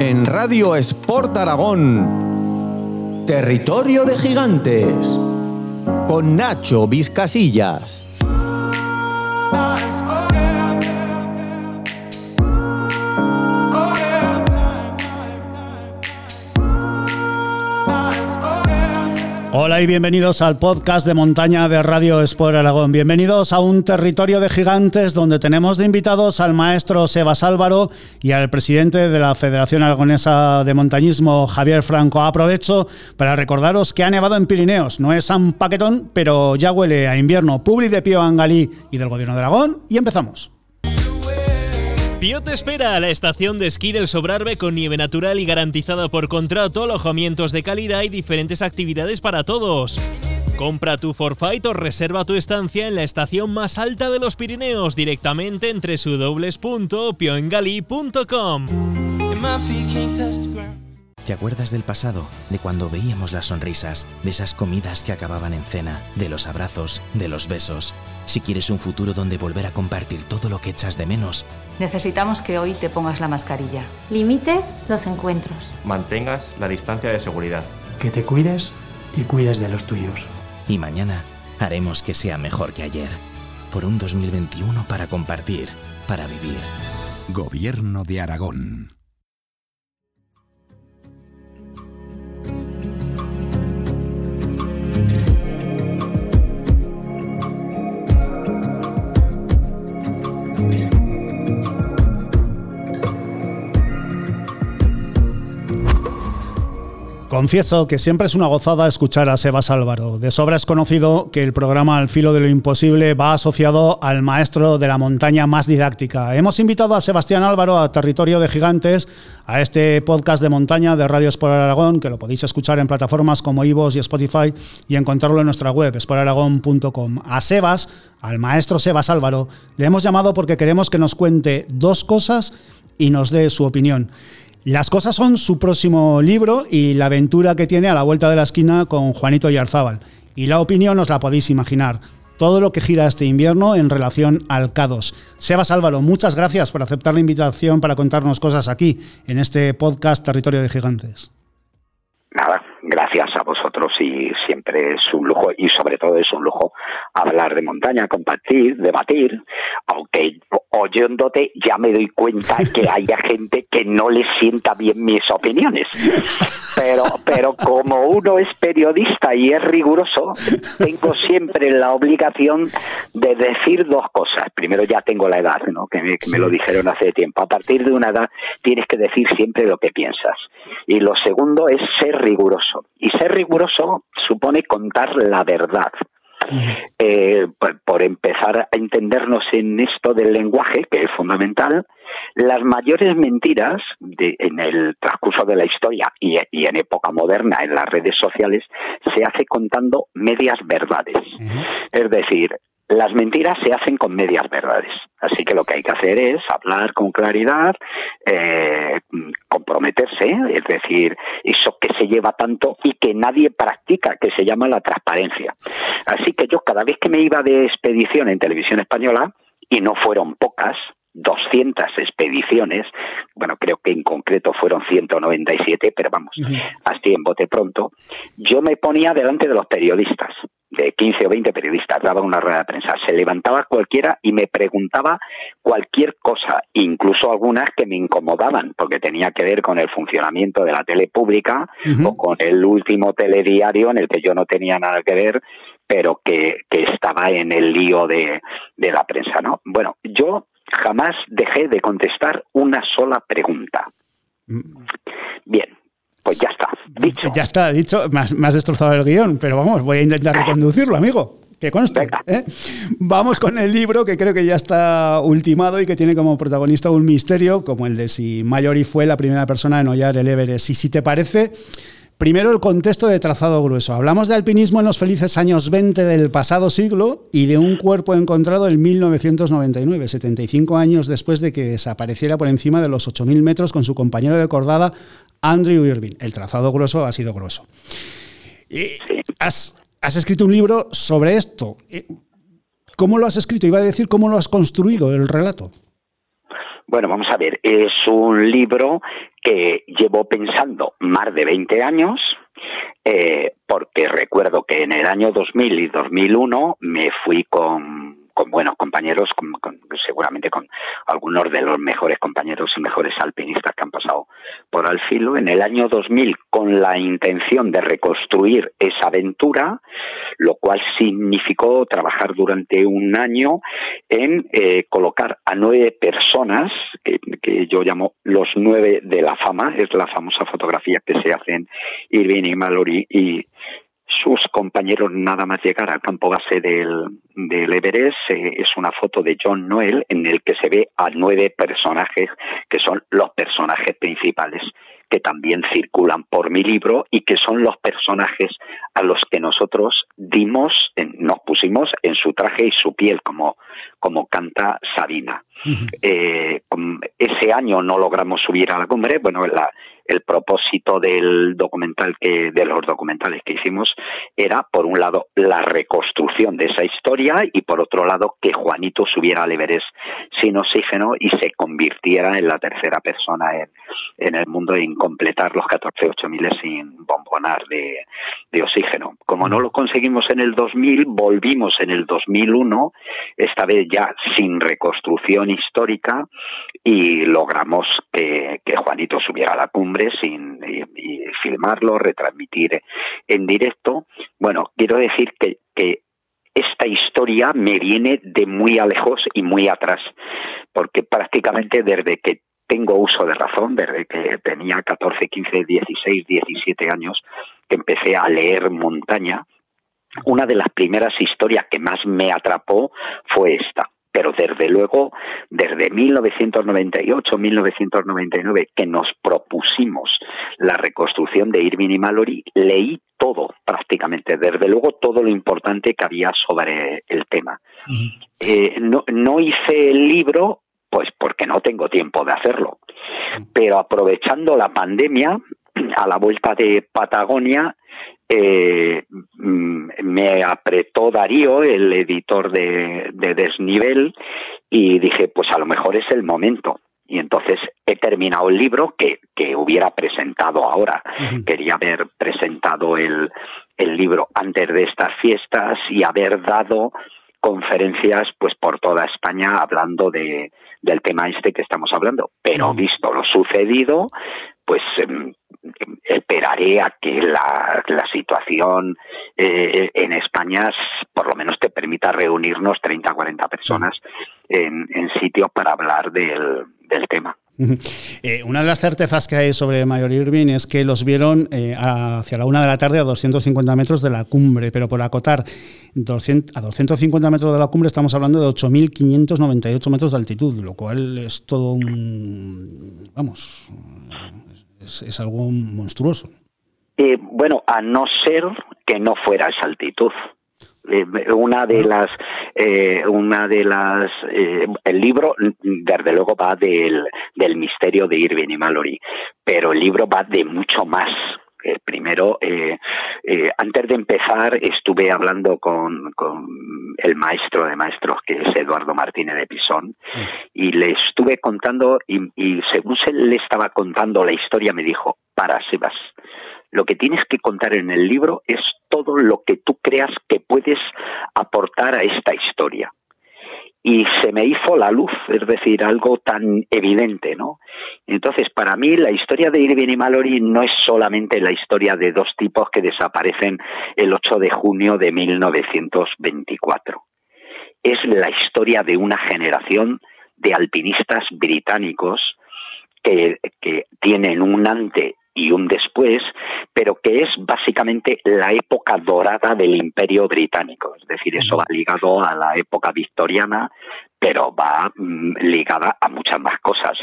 en Radio Sport Aragón. Territorio de Gigantes. Con Nacho Vizcasillas. Hola y bienvenidos al podcast de montaña de Radio Sport Aragón. Bienvenidos a un territorio de gigantes donde tenemos de invitados al maestro Sebas Álvaro y al presidente de la Federación Aragonesa de Montañismo, Javier Franco. Aprovecho para recordaros que ha nevado en Pirineos. No es un paquetón, pero ya huele a invierno. Publi de Pío Angalí y del Gobierno de Aragón. Y empezamos. Pío te espera a la estación de esquí del Sobrarbe con nieve natural y garantizada por contrato, alojamientos de calidad y diferentes actividades para todos. Compra tu forfait o reserva tu estancia en la estación más alta de los Pirineos directamente en www.pioengali.com. ¿Te acuerdas del pasado? De cuando veíamos las sonrisas, de esas comidas que acababan en cena, de los abrazos, de los besos. Si quieres un futuro donde volver a compartir todo lo que echas de menos, necesitamos que hoy te pongas la mascarilla. Limites los encuentros. Mantengas la distancia de seguridad. Que te cuides y cuides de los tuyos. Y mañana haremos que sea mejor que ayer. Por un 2021 para compartir, para vivir. Gobierno de Aragón. Thank you. Confieso que siempre es una gozada escuchar a Sebas Álvaro. De sobra es conocido que el programa Al filo de lo imposible va asociado al maestro de la montaña más didáctica. Hemos invitado a Sebastián Álvaro a Territorio de Gigantes, a este podcast de montaña de Radio Sport Aragón, que lo podéis escuchar en plataformas como iVoox y Spotify y encontrarlo en nuestra web, sportaragón.com. A Sebas, al maestro Sebas Álvaro, le hemos llamado porque queremos que nos cuente dos cosas y nos dé su opinión. Las cosas son su próximo libro y la aventura que tiene a la vuelta de la esquina con Juanito Yarzábal. Y la opinión os la podéis imaginar. Todo lo que gira este invierno en relación al K2. Sebas Álvaro, muchas gracias por aceptar la invitación para contarnos cosas aquí, en este podcast Territorio de Gigantes. Nada, gracias a vosotros y siempre es un lujo y sobre todo es un lujo hablar de montaña, compartir, debatir, aunque oyéndote ya me doy cuenta que haya gente que no le sienta bien mis opiniones. Pero, pero como uno es periodista y es riguroso, tengo siempre la obligación de decir dos cosas. Primero ya tengo la edad, ¿no? que, me, que me lo dijeron hace tiempo. A partir de una edad tienes que decir siempre lo que piensas. Y lo segundo es ser riguroso. Y ser riguroso supone contar la verdad. Eh, por, por, empezar a entendernos en esto del lenguaje, que es fundamental, las mayores mentiras de, en el transcurso de la historia y, y, en época moderna en las redes sociales se hace contando medias verdades. Uh -huh. Es decir, las mentiras se hacen con medias verdades. Así que lo que hay que hacer es hablar con claridad, eh, comprometerse, es decir, eso que se lleva tanto y que nadie practica, que se llama la transparencia. Así que yo cada vez que me iba de expedición en televisión española, y no fueron pocas, 200 expediciones, bueno, creo que en concreto fueron 197, pero vamos, uh -huh. así en bote pronto, yo me ponía delante de los periodistas, de 15 o 20 periodistas, daba una rueda de prensa, se levantaba cualquiera y me preguntaba cualquier cosa, incluso algunas que me incomodaban, porque tenía que ver con el funcionamiento de la tele pública uh -huh. o con el último telediario en el que yo no tenía nada que ver, pero que, que estaba en el lío de, de la prensa, ¿no? Bueno, yo jamás dejé de contestar una sola pregunta. Bien, pues ya está, dicho. Ya está, dicho. Me has, destrozado el guion, pero vamos, voy a intentar reconducirlo, amigo. Que conste. ¿eh? Vamos con el libro que creo que ya está ultimado y que tiene como protagonista un misterio, como el de si Mallory fue la primera persona en hollar el Everest. Y si te parece, Primero el contexto de trazado grueso. Hablamos de alpinismo en los felices años 20 del pasado siglo y de un cuerpo encontrado en 1999, 75 años después de que desapareciera por encima de los 8.000 metros con su compañero de cordada Andrew Irving. El trazado grueso ha sido grueso. Y has, escrito un libro sobre esto. ¿Cómo lo has escrito? Iba a decir cómo lo has construido el relato. Bueno, vamos a ver, es un libro que llevo pensando más de 20 años, eh, porque recuerdo que en el año 2000 y 2001 me fui con con buenos compañeros, seguramente con algunos de los mejores compañeros y mejores alpinistas que han pasado por Alfilo. En el año 2000, con la intención de reconstruir esa aventura, lo cual significó trabajar durante un año en eh, colocar a nueve personas, que, yo llamo los nueve de la fama, es la famosa fotografía que se hacen Irving y Mallory y sus compañeros nada más llegar al campo base del, del Everest eh, es una foto de John Noel en el que se ve a nueve personajes que son los personajes principales que también circulan por mi libro y que son los personajes a los que nosotros dimos, nos pusimos en su traje y su piel, como, como canta Sabina. Eh, ese año no logramos subir a la cumbre, bueno, la, el propósito del documental que de los documentales que hicimos era por un lado la reconstrucción de esa historia y por otro lado que Juanito subiera al Everest sin oxígeno y se convirtiera en la tercera persona en, en el mundo en completar los 14 miles sin bombonar de, de oxígeno. Como no lo conseguimos en el 2000, volvimos en el 2001, esta vez ya sin reconstrucción histórica y logramos que, Juanito subiera a la cumbre sin filmarlo, retransmitir en directo. Bueno, quiero decir que, que esta historia me viene de muy a lejos y muy atrás, porque prácticamente desde que tengo uso de razón, desde que tenía 14, 15, 16, 17 años, que empecé a leer montaña, una de las primeras historias que más me atrapó fue esta pero desde luego, desde 1998-1999, que nos propusimos la reconstrucción de Irving y Mallory, leí todo prácticamente, desde luego todo lo importante que había sobre el tema. Eh, no, no hice el libro, pues porque no tengo tiempo de hacerlo, pero aprovechando la pandemia, a la vuelta de Patagonia, eh, mm, me apretó Darío, el editor de, Desnivel, y dije, pues a lo mejor es el momento. Y entonces he terminado el libro que, que hubiera presentado ahora. Quería haber presentado el, el libro antes de estas fiestas y haber dado conferencias pues por toda España hablando de, del tema este que estamos hablando. Pero visto lo sucedido, pues em, esperaré a que la, la situación eh, en España por lo menos te permita reunirnos 30 40 personas en, en sitios para hablar del, del tema. Eh, una de las certezas que hay sobre Mayor Irving es que los vieron eh, hacia la una de la tarde a 250 metros de la cumbre, pero por acotar 200, a 250 metros de la cumbre estamos hablando de 8.598 metros de altitud, lo cual es todo un... vamos, es, algo monstruoso. Eh, bueno, a no ser que no fuera esa altitud. Eh, una de las eh, una de las el libro desde luego va del, del misterio de Irving y Mallory pero el libro va de mucho más primero, antes de empezar, estuve hablando con, con, el maestro de maestros, que es Eduardo Martínez de Pisón, y le estuve contando, y, y según se le estaba contando la historia, me dijo, para Sebas, lo que tienes que contar en el libro es todo lo que tú creas que puedes aportar a esta historia y se me hizo la luz, es decir, algo tan evidente, ¿no? Entonces, para mí, la historia de Irving y Mallory no es solamente la historia de dos tipos que desaparecen el 8 de junio de 1924. Es la historia de una generación de alpinistas británicos que, que tienen un ante y un después, pero que es básicamente la época dorada del imperio británico. Es decir, eso va ligado a la época victoriana, pero va mm, ligada a muchas más cosas.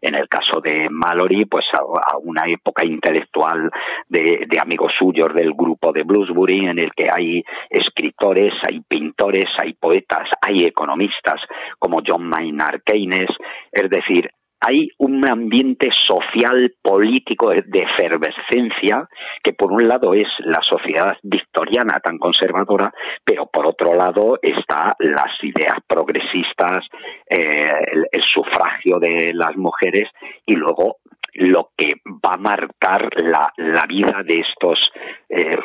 En el caso de Mallory, pues a, una época intelectual de, de, amigos suyos del grupo de Bloomsbury, en el que hay escritores, hay pintores, hay poetas, hay economistas como John Maynard Keynes. Es decir, hay un ambiente social, político de efervescencia, que por un lado es la sociedad victoriana tan conservadora, pero por otro lado está las ideas progresistas, eh, el, sufragio de las mujeres y luego lo que va a marcar la, la vida de estos eh,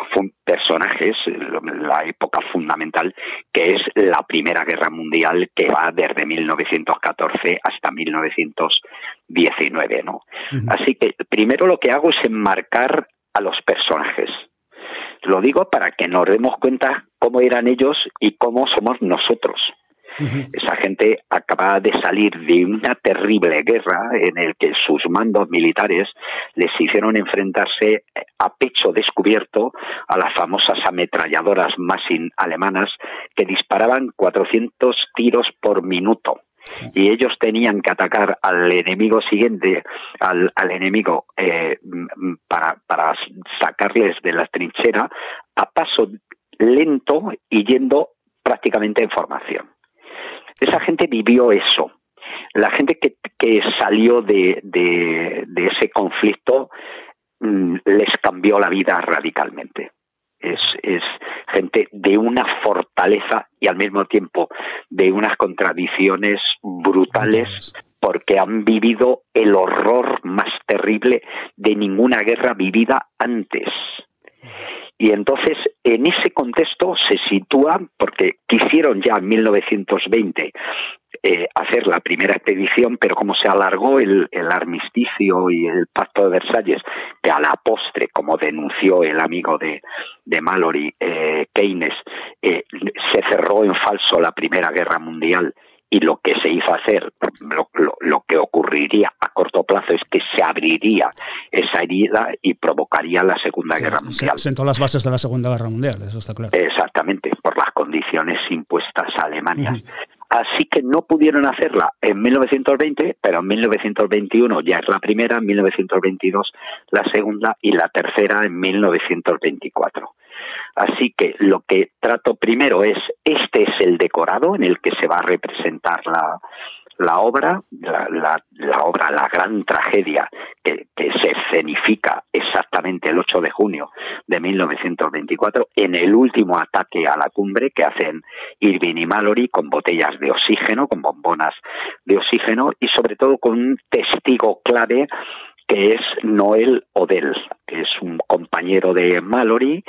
personajes, la época fundamental, que es la Primera Guerra Mundial que va desde 1914 hasta 1919. ¿no? Así que primero lo que hago es enmarcar a los personajes. Lo digo para que nos demos cuenta cómo eran ellos y cómo somos nosotros. Esa gente acaba de salir de una terrible guerra en el que sus mandos militares les hicieron enfrentarse a pecho descubierto a las famosas ametralladoras Massin alemanas que disparaban 400 tiros por minuto y ellos tenían que atacar al enemigo siguiente, al, enemigo, eh, para, para sacarles de la trinchera a paso lento y yendo prácticamente en formación. Esa gente vivió eso. La gente que, que salió de, de, ese conflicto mm, les cambió la vida radicalmente. Es, es, gente de una fortaleza y al mismo tiempo de unas contradicciones brutales porque han vivido el horror más terrible de ninguna guerra vivida antes. Y entonces, en ese contexto se sitúa, porque quisieron ya en 1920 eh, hacer la primera expedición, pero como se alargó el, armisticio y el pacto de Versalles, que a la postre, como denunció el amigo de, de Mallory, eh, Keynes, eh, se cerró en falso la Primera Guerra Mundial y lo que se hizo hacer, lo, que ocurriría a corto plazo es que se abriría esa herida y provocaría la Segunda Guerra Mundial. Sentó las bases de la Segunda Guerra Mundial, eso está claro. Exactamente, por las condiciones impuestas a Alemania. Así que no pudieron hacerla en 1920, pero en 1921 ya es la primera, en 1922 la segunda y la tercera en 1924. Así que lo que trato primero es, este es el decorado en el que se va a representar la, la obra, la, la, obra, la gran tragedia que, que, se escenifica exactamente el 8 de junio de 1924 en el último ataque a la cumbre que hacen Irving y Mallory con botellas de oxígeno, con bombonas de oxígeno y sobre todo con un testigo clave que es Noel Odell, que es un compañero de Mallory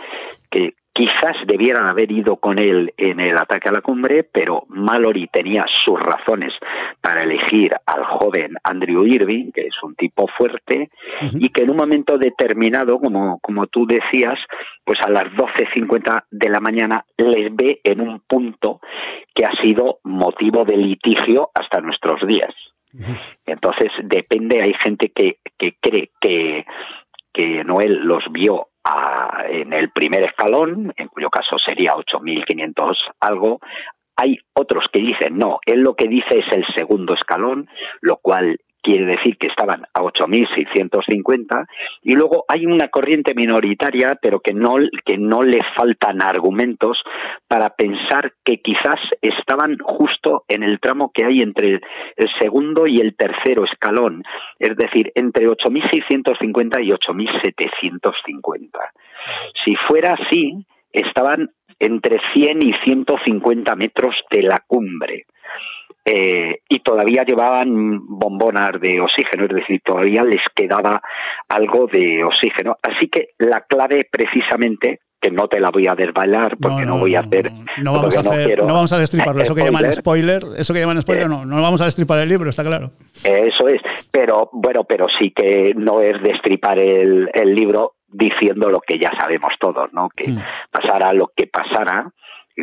que quizás debieran haber ido con él en el ataque a la cumbre, pero Mallory tenía sus razones para elegir al joven Andrew Irving, que es un tipo fuerte, y que en un momento determinado, como, como tú decías, pues a las 12.50 de la mañana les ve en un punto que ha sido motivo de litigio hasta nuestros días. Entonces, depende, hay gente que, que cree que, que Noel los vio en el primer escalón, en cuyo caso sería 8.500 algo. Hay otros que dicen, no, él lo que dice es el segundo escalón, lo cual quiere decir que estaban a 8.650 y luego hay una corriente minoritaria pero que no que no le faltan argumentos para pensar que quizás estaban justo en el tramo que hay entre el segundo y el tercero escalón, es decir, entre 8.650 y 8.750. Si fuera así, estaban entre 100 y 150 metros de la cumbre. Eh, y todavía llevaban bombonas de oxígeno, es decir, todavía les quedaba algo de oxígeno. Así que la clave precisamente que no te la voy a desbailar porque no, voy a hacer no, vamos a hacer, no, vamos a destriparlo eso que llaman spoiler eso que llaman spoiler no no vamos a destripar el libro está claro eso es pero bueno pero sí que no es destripar el, el libro diciendo lo que ya sabemos todos no que mm. pasara lo que pasara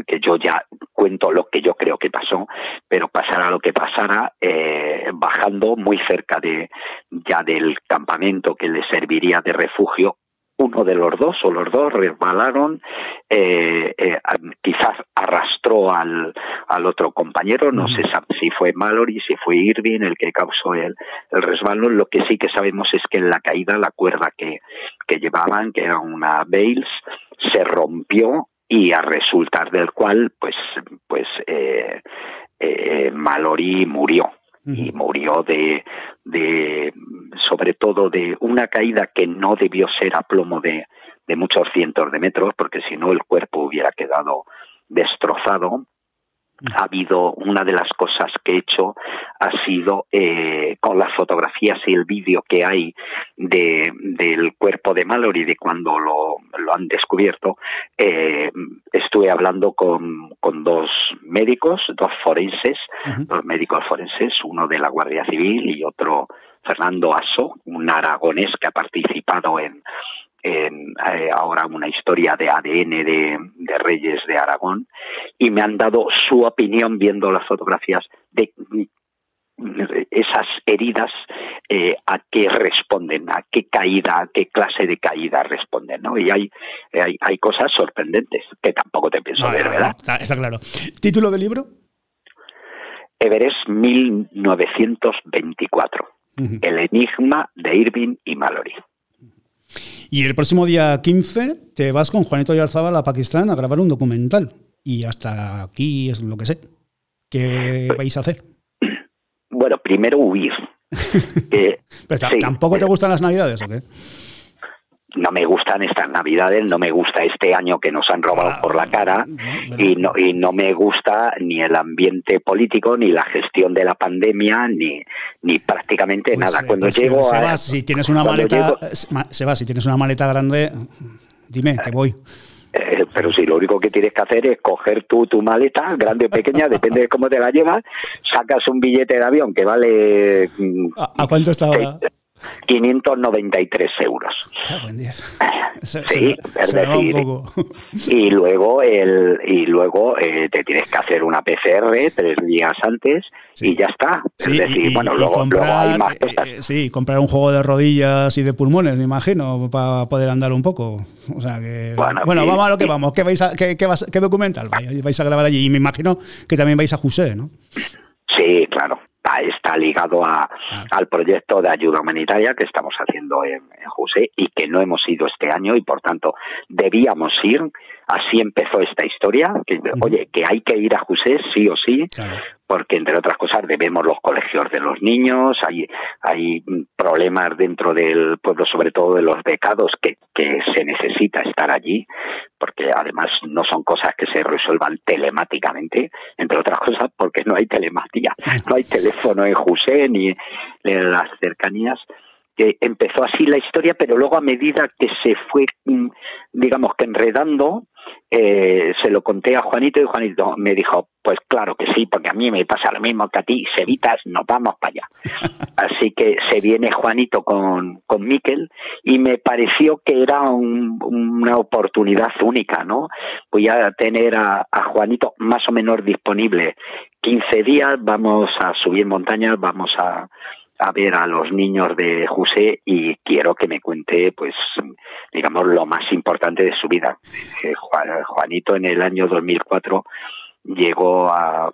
que yo ya cuento lo que yo creo que pasó, pero pasara lo que pasara, eh, bajando muy cerca de ya del campamento que le serviría de refugio, uno de los dos o los dos resbalaron, eh, eh, quizás arrastró al, al otro compañero, no se sabe si fue Mallory, si fue Irving el que causó el, el resbalón, lo que sí que sabemos es que en la caída la cuerda que, que llevaban, que era una Bales, se rompió y a resultar del cual pues pues eh, eh, Mallory murió. Y murió de, de sobre todo de una caída que no debió ser a plomo de, de muchos cientos de metros porque si no el cuerpo hubiera quedado destrozado ha habido una de las cosas que he hecho ha sido eh, con las fotografías y el vídeo que hay de, del cuerpo de Mallory de cuando lo, lo han descubierto eh, estuve hablando con, con dos médicos dos forenses dos médicos forenses uno de la Guardia Civil y otro Fernando Aso un aragonés que ha participado en en, eh, ahora una historia de ADN de, de, Reyes de Aragón y me han dado su opinión viendo las fotografías de esas heridas eh, a qué responden, a qué caída, a qué clase de caída responden, ¿no? Y hay, hay, hay cosas sorprendentes que tampoco te pienso ver, ¿verdad? Está, está, claro. ¿Título del libro? Everest 1924. Uh -huh. El enigma de Irving y Mallory. Y el próximo día 15 te vas con Juanito Yarzábal a Pakistán a grabar un documental. Y hasta aquí es lo que sé. ¿Qué vais a hacer? Bueno, primero huir. eh, Pero sí, ¿Tampoco te gustan las navidades o qué? No me gustan estas navidades, no me gusta este año que nos han robado ah, por la cara y no y no me gusta ni el ambiente político ni la gestión de la pandemia ni ni prácticamente pues, nada. Cuando pues llego a, si tienes una maleta llego, si tienes una maleta grande, dime, te voy. Eh, pero si lo único que tienes que hacer es coger tú tu maleta, grande o pequeña, depende de cómo te la llevas, sacas un billete de avión que vale... ¿A, a cuánto está ahora? 593 euros. Se, sí, se, es decir, y luego el y luego eh, te tienes que hacer una PCR tres días antes sí. y ya está. Sí, es decir, y, bueno, y luego, comprar, luego, hay más cosas. Eh, sí, comprar un juego de rodillas y de pulmones, me imagino, para poder andar un poco. O sea que bueno, bueno vamos a lo que vamos. ¿Qué vais a, qué, qué, vas, qué documental vais, vais a grabar allí? Y me imagino que también vais a José, ¿no? Sí, claro está ligado a, al proyecto de ayuda humanitaria que estamos haciendo en, en José y que no hemos ido este año y por tanto debíamos ir. Así empezó esta historia, que, oye, que hay que ir a José sí o sí, claro. Porque entre otras cosas debemos los colegios de los niños, hay, hay problemas dentro del pueblo, sobre todo de los becados, que, que se necesita estar allí, porque además no son cosas que se resuelvan telemáticamente, entre otras cosas porque no hay telematía, no hay teléfono en José ni en las cercanías que empezó así la historia, pero luego a medida que se fue, digamos que enredando, eh, se lo conté a Juanito y Juanito me dijo, pues claro que sí, porque a mí me pasa lo mismo que a ti, Sevitas, nos vamos para allá. Así que se viene Juanito con, con Miquel y me pareció que era un, una oportunidad única, ¿no? Voy a tener a, a Juanito más o menos disponible 15 días, vamos a subir montañas, vamos a a ver a los niños de José y quiero que me cuente, pues, digamos, lo más importante de su vida. Eh, Juanito en el año 2004 llegó a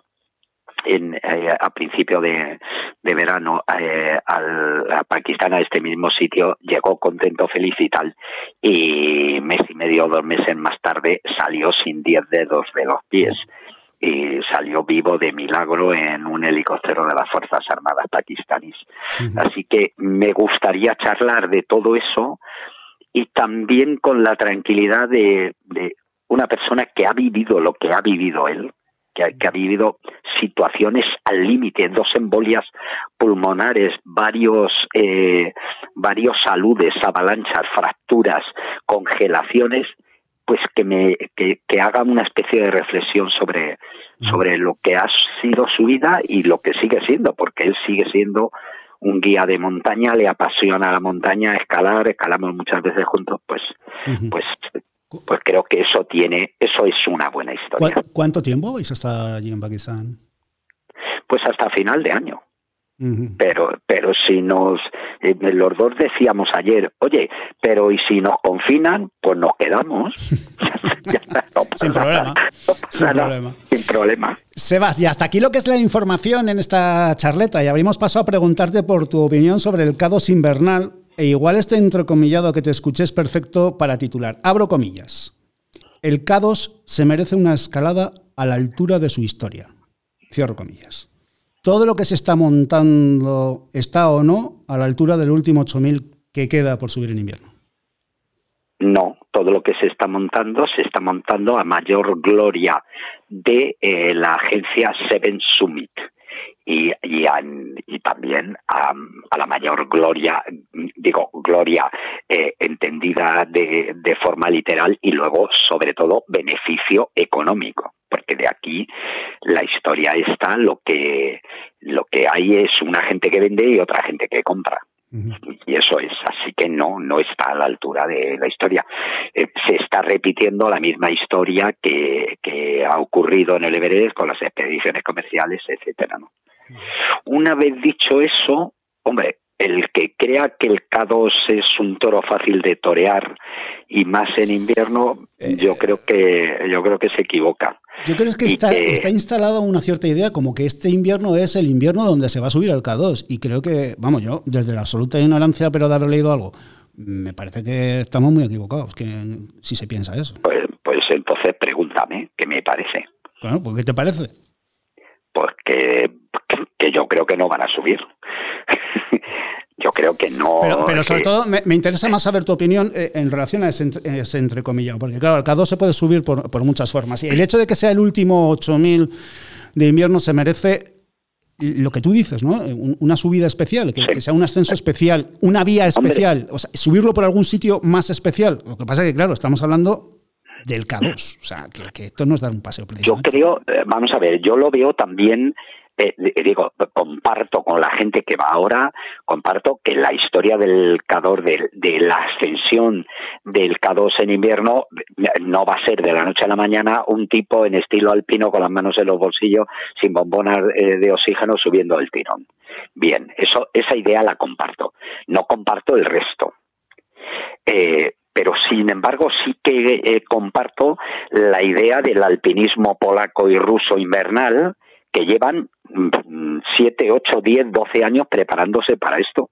en, eh, a principio de, verano eh, al, a Pakistán a este mismo sitio llegó contento feliz y tal y mes y medio dos meses más tarde salió sin diez dedos de los pies y salió vivo de milagro en un helicóptero de las Fuerzas Armadas pakistaníes. Uh -huh. Así que me gustaría charlar de todo eso y también con la tranquilidad de, de una persona que ha vivido lo que ha vivido él, que ha, que ha vivido situaciones al límite, dos embolias pulmonares, varios, eh, varios saludes, avalanchas, fracturas, congelaciones, pues que me que, que haga una especie de reflexión sobre sobre lo que ha sido su vida y lo que sigue siendo porque él sigue siendo un guía de montaña le apasiona la montaña escalar escalamos muchas veces juntos pues uh -huh. pues pues creo que eso tiene eso es una buena historia ¿cuánto tiempo vais a estar allí en Pakistán? pues hasta final de año Uh -huh. Pero, pero si nos, eh, los dos decíamos ayer, oye, pero y si nos confinan, pues nos quedamos. no sin problema. No sin, problema. sin problema. Sebas, y hasta aquí lo que es la información en esta charleta. Y abrimos paso a preguntarte por tu opinión sobre el cados invernal. E igual este entrecomillado que te escuché es perfecto para titular. Abro comillas. El Cados se merece una escalada a la altura de su historia. Cierro comillas todo lo que se está montando está o no a la altura del último 8000 que queda por subir en invierno. No, todo lo que se está montando se está montando a mayor gloria de eh, la agencia Seven Summit y, y, también a, la mayor gloria, digo, gloria eh, entendida de, de forma literal y luego, sobre todo, beneficio económico porque de aquí la historia está lo que lo que hay es una gente que vende y otra gente que compra. Y eso es así que no no está a la altura de la historia. Eh, se está repitiendo la misma historia que, que ha ocurrido en el Everest con las expediciones comerciales etcétera no una vez dicho eso hombre el que crea que el K2 es un toro fácil de torear y más en invierno, eh, yo creo que yo creo que se equivoca. Yo creo que está, está instalada una cierta idea como que este invierno es el invierno donde se va a subir al K2 y creo que, vamos, yo desde la absoluta ignorancia, pero de haber leído algo, me parece que estamos muy equivocados, que si se piensa eso. Pues, pues entonces pregúntame, ¿qué me parece? Bueno, pues ¿qué te parece? Porque que yo creo que no van a subir. yo creo que no. Pero, sobre todo me, interesa más saber tu opinión eh, en relación a ese, ese entrecomillado, porque claro, el K2 se puede subir por, por, muchas formas. Y el hecho de que sea el último 8000 de invierno se merece lo que tú dices, ¿no? Una subida especial, que, sea un ascenso especial, una vía especial, o sea, subirlo por algún sitio más especial. Lo que pasa es que, claro, estamos hablando del K2, o sea, que, esto no es un paseo. Yo creo, eh, vamos a ver, yo lo veo también eh, digo, comparto con la gente que va ahora, comparto que la historia del Cador, de, de la ascensión del K2 en invierno, no va a ser de la noche a la mañana un tipo en estilo alpino con las manos en los bolsillos, sin bombonas eh, de oxígeno subiendo el tirón. Bien, eso, esa idea la comparto. No comparto el resto. Eh, pero sin embargo sí que eh, comparto la idea del alpinismo polaco y ruso invernal que llevan 7, 8, 10, 12 años preparándose para esto.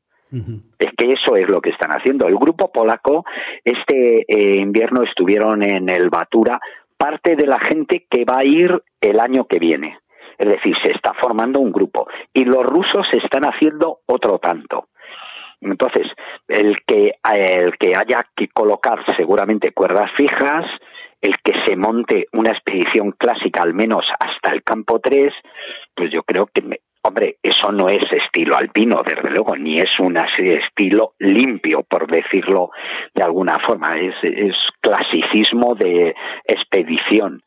Es que eso es lo que están haciendo. El grupo polaco, este eh, invierno estuvieron en el Batura, parte de la gente que va a ir el año que viene. Es decir, se está formando un grupo. Y los rusos están haciendo otro tanto. Entonces, el que, el que haya que colocar seguramente cuerdas fijas, el que se monte una expedición clásica al menos hasta el campo 3, pues yo creo que, hombre, eso no es estilo alpino, desde luego, ni es un estilo limpio, por decirlo de alguna forma, es, es clasicismo de expedición.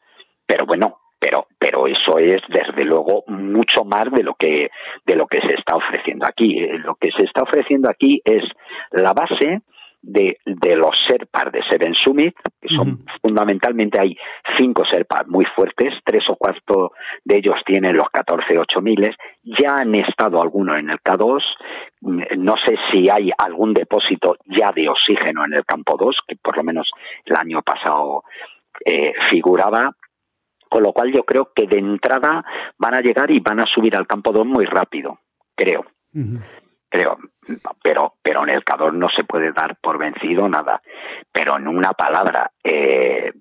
Pero bueno, pero pero eso es desde luego mucho más de lo que de lo que se está ofreciendo aquí. Lo que se está ofreciendo aquí es la base de, de los Serpas de Seven Summit, que son fundamentalmente hay cinco Serpas muy fuertes, tres o cuatro de ellos tienen los 14 miles, ya han estado algunos en el K2, no sé si hay algún depósito ya de oxígeno en el campo 2, que por lo menos el año pasado eh, figuraba, con lo cual yo creo que de entrada van a llegar y van a subir al campo 2 muy rápido, creo creo. Pero, pero en el Cador no se puede dar por vencido nada. Pero en una palabra, eh,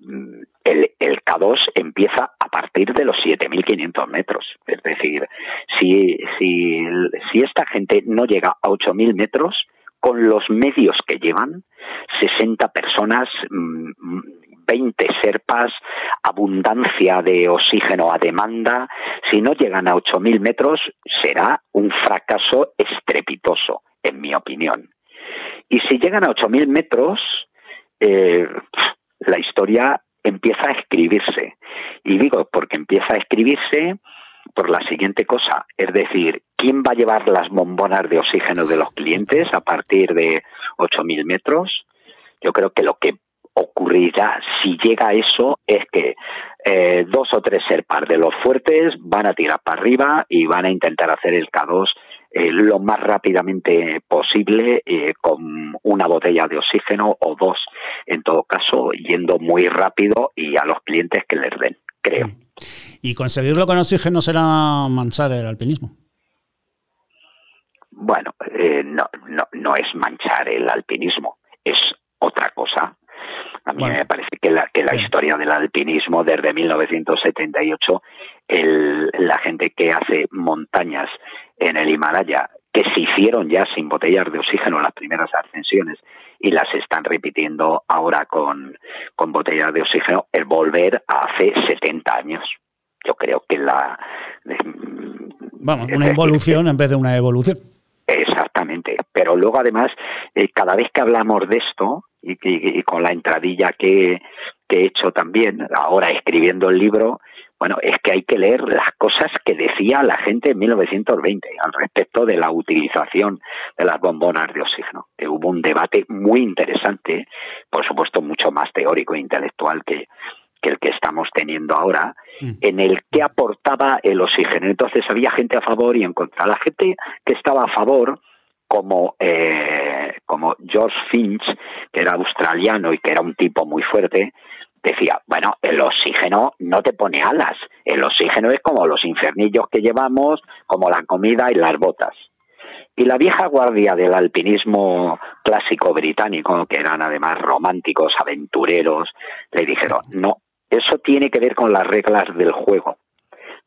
el, el K2 empieza a partir de los 7.500 metros. Es decir, si, si, si esta gente no llega a 8.000 metros, con los medios que llevan, 60 personas, mm, 20 serpas, abundancia de oxígeno a demanda. Si no llegan a 8.000 metros, será un fracaso estrepitoso, en mi opinión. Y si llegan a 8.000 metros, eh, la historia empieza a escribirse. Y digo, porque empieza a escribirse por la siguiente cosa, es decir, ¿quién va a llevar las bombonas de oxígeno de los clientes a partir de 8.000 metros? Yo creo que lo que ocurrirá si llega a eso es que eh, dos o tres serpas de los fuertes van a tirar para arriba y van a intentar hacer el K2 eh, lo más rápidamente posible eh, con una botella de oxígeno o dos, en todo caso, yendo muy rápido y a los clientes que les den, creo. ¿Y conseguirlo con oxígeno será manchar el alpinismo? Bueno, no, no, no es manchar el alpinismo, es otra cosa a mí me parece que la, que la historia del alpinismo desde 1978, el, la gente que hace montañas en el Himalaya, que se hicieron ya sin botellas de oxígeno las primeras ascensiones, y las están repitiendo ahora con, con botellas de oxígeno, el volver a hace 70 años. Yo creo que la... Vamos, una evolución en vez de una evolución. Exactamente, pero luego además, eh, cada vez que hablamos de esto, y, y, con la entradilla que, que he hecho también, ahora escribiendo el libro, bueno, es que hay que leer las cosas que decía la gente en 1920 al respecto de la utilización de las bombonas de oxígeno. Que hubo un debate muy interesante, por supuesto mucho más teórico e intelectual que, que el que estamos teniendo ahora, mm. en el que aportaba el oxígeno. Entonces había gente a favor y en contra. La gente que estaba a favor, como, eh, como George Finch, que era australiano y que era un tipo muy fuerte, decía, bueno, el oxígeno no te pone alas, el oxígeno es como los infernillos que llevamos, como la comida y las botas. Y la vieja guardia del alpinismo clásico británico, que eran además románticos, aventureros, le dijeron, no, eso tiene que ver con las reglas del juego,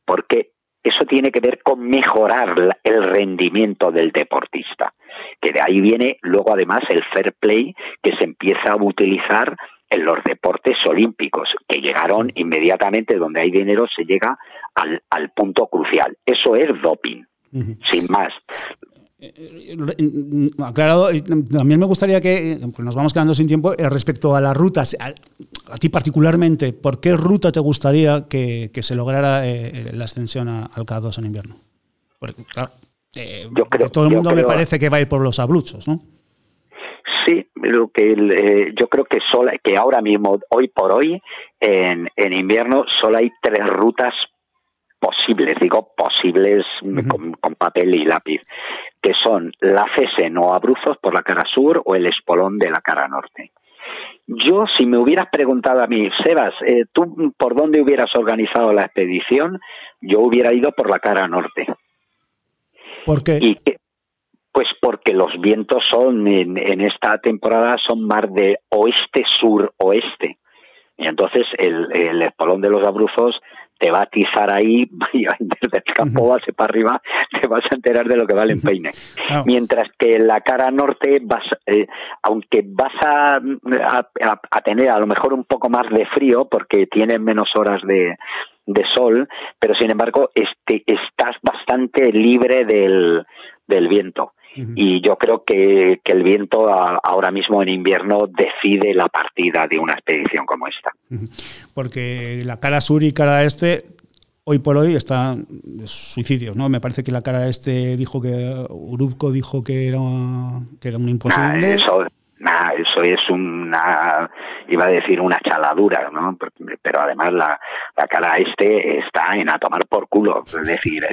porque eso tiene que ver con mejorar el rendimiento del deportista, que de ahí viene luego además el fair play que se empieza a utilizar en los deportes olímpicos, que llegaron inmediatamente donde hay dinero, se llega al, al punto crucial. Eso es doping, sin más. Eh, eh, aclarado, también me gustaría que, pues nos vamos quedando sin tiempo, eh, respecto a las rutas, a, ti particularmente, ¿por qué ruta te gustaría que, se lograra la ascensión al K2 en invierno? Porque, claro, yo creo, todo el mundo me parece que va a ir por los abruchos, ¿no? Sí, lo que eh, yo creo que solo, que ahora mismo, hoy por hoy, en, en invierno solo hay tres rutas posibles, digo posibles con, papel y lápiz, que son la Cese no Abruzos por la cara sur o el Espolón de la cara norte. Yo, si me hubieras preguntado a mí, Sebas, eh, ¿tú por dónde hubieras organizado la expedición? Yo hubiera ido por la cara norte. ¿Por qué? Y que, pues porque los vientos son en, en esta temporada son más de oeste-sur-oeste. Y entonces el, el espolón de los abruzos te va a atizar ahí y desde el campo base para arriba te vas a enterar de lo que vale en peine. Mientras que en la cara norte vas, eh, aunque vas a, a, a, tener a lo mejor un poco más de frío porque tienes menos horas de, de sol, pero sin embargo este, estás bastante libre del, del viento. Y yo creo que, el viento ahora mismo en invierno decide la partida de una expedición como esta. Porque la cara sur y cara este hoy por hoy está suicidio, ¿no? Me parece que la cara este dijo que Urubco dijo que era que era un imposible. Eso es una, iba a decir una chaladura, ¿no? Pero además la, la cara este está en a tomar por culo. Es decir,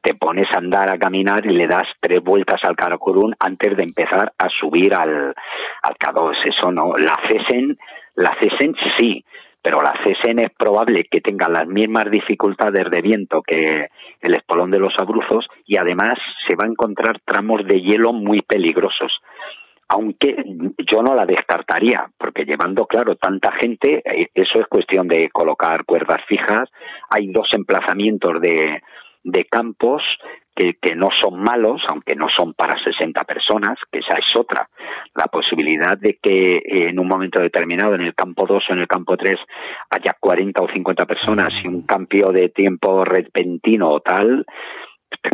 te pones a andar a caminar y le das tres vueltas al Karakorum antes de empezar a subir al, al K2. Eso no. La CESEN, la CESEN sí, pero la CESEN es probable que tenga las mismas dificultades de viento que el espolón de los abruzos y además se va a encontrar tramos de hielo muy peligrosos aunque yo no la descartaría, porque llevando, claro, tanta gente, eh, eso es cuestión de colocar cuerdas fijas. Hay dos emplazamientos de, de campos que, no son malos, aunque no son para 60 personas, que esa es otra. La posibilidad de que en un momento determinado, en el campo 2 o en el campo 3, haya 40 o 50 personas y un cambio de tiempo repentino o tal,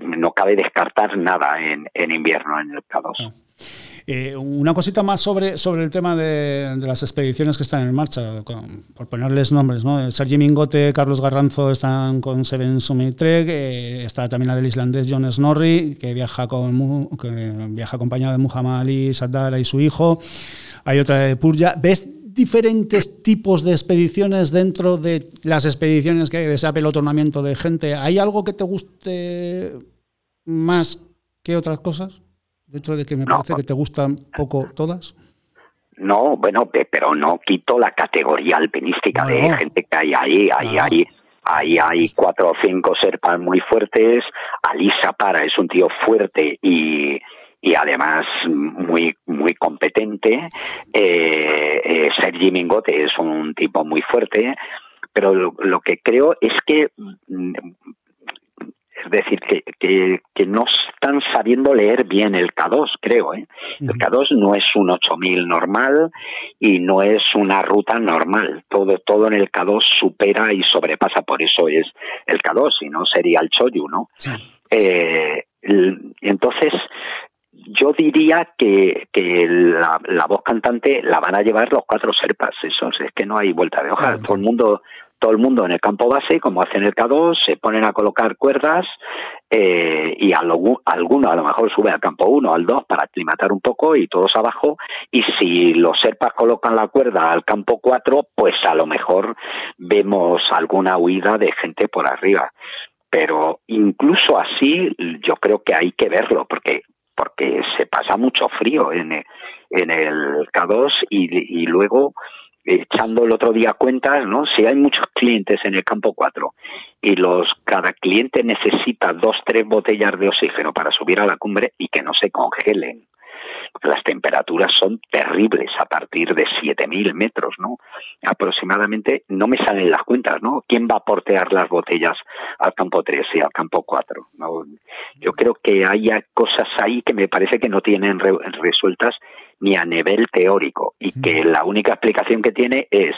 no cabe descartar nada en, en invierno en el K2. Eh, una cosita más sobre, sobre el tema de, las expediciones que están en marcha, por ponerles nombres. ¿no? Sergi Mingote, Carlos Garranzo están con Seven Summit Trek, eh, está también la del islandés John Snorri, que viaja, con, que viaja acompañado de Muhammad Ali Saddara y su hijo. Hay otra de Purja. ¿Ves diferentes tipos de expediciones dentro de las expediciones que hay de ese de gente? ¿Hay algo que te guste más que otras cosas? Dentro de que me parece que te gustan poco todas? No, bueno, pero no quito la categoría alpinística de gente que hay ahí, ahí, ahí. Ahí hay cuatro o cinco serpas muy fuertes. Alisa Para es un tío fuerte y, y además muy muy competente. Eh, eh, Sergi Mingote es un tipo muy fuerte. Pero lo, lo que creo es que mm, es decir, que, que, no están sabiendo leer bien el K2, creo. ¿eh? El K2 no es un 8000 normal y no es una ruta normal. Todo, todo en el K2 supera y sobrepasa, por eso es el K2, si no sería el Choyu, ¿no? Eh, entonces, yo diría que, que la, la, voz cantante la van a llevar los cuatro serpas, eso es que no hay vuelta de hoja. Todo el mundo todo el mundo en el campo base, como hacen el K2, se ponen a colocar cuerdas eh, y alguno a lo mejor sube al campo 1, al 2 para aclimatar un poco y todos abajo. Y si los serpas colocan la cuerda al campo 4, pues a lo mejor vemos alguna huida de gente por arriba. Pero incluso así yo creo que hay que verlo porque porque se pasa mucho frío en, en el K2 y, y luego echando el otro día cuentas, ¿no? Si hay muchos clientes en el campo 4 y los cada cliente necesita dos, tres botellas de oxígeno para subir a la cumbre y que no se congelen. Las temperaturas son terribles a partir de 7.000 metros, ¿no? Aproximadamente, no me salen las cuentas, ¿no? ¿Quién va a portear las botellas al campo 3 y al campo 4? ¿no? Yo creo que hay cosas ahí que me parece que no tienen resueltas ni a nivel teórico y que la única explicación que tiene es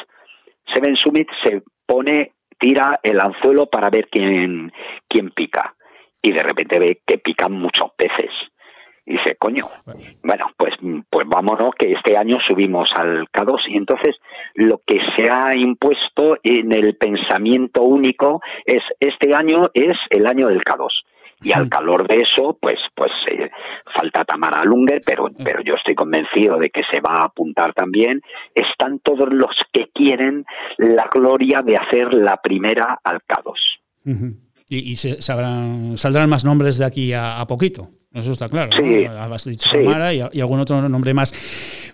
Seven Summit se pone, tira el anzuelo para ver quién, quién pica y de repente ve que pican muchos peces. Y dice, coño, bueno, pues, pues vámonos que este año subimos al K2 y entonces lo que se ha impuesto en el pensamiento único es este año es el año del K2 y al calor de eso, pues, pues eh, falta Tamara Lunger, pero, pero yo estoy convencido de que se va a apuntar también. Están todos los que quieren la gloria de hacer la primera al K2. Y, se, saldrán más nombres de aquí a, poquito. Eso está claro. Sí, Has dicho Tamara y, algún otro nombre más.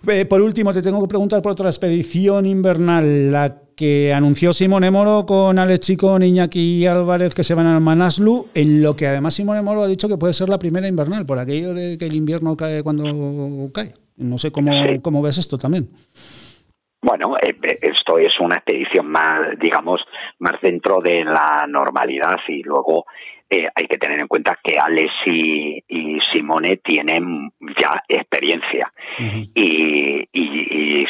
Eh, por último, te tengo que preguntar por otra expedición invernal, la que anunció Simone Moro con Alex Chico, Iñaki Álvarez que se van al Manaslu, en lo que además Simone Moro ha dicho que puede ser la primera invernal, por aquello de que el invierno cae cuando cae. No sé cómo, cómo ves esto también. Bueno, eh, eh, esto es una expedición más, digamos, más dentro de la normalidad y luego eh, hay que tener en cuenta que Alex y, Simone tienen ya experiencia. Y,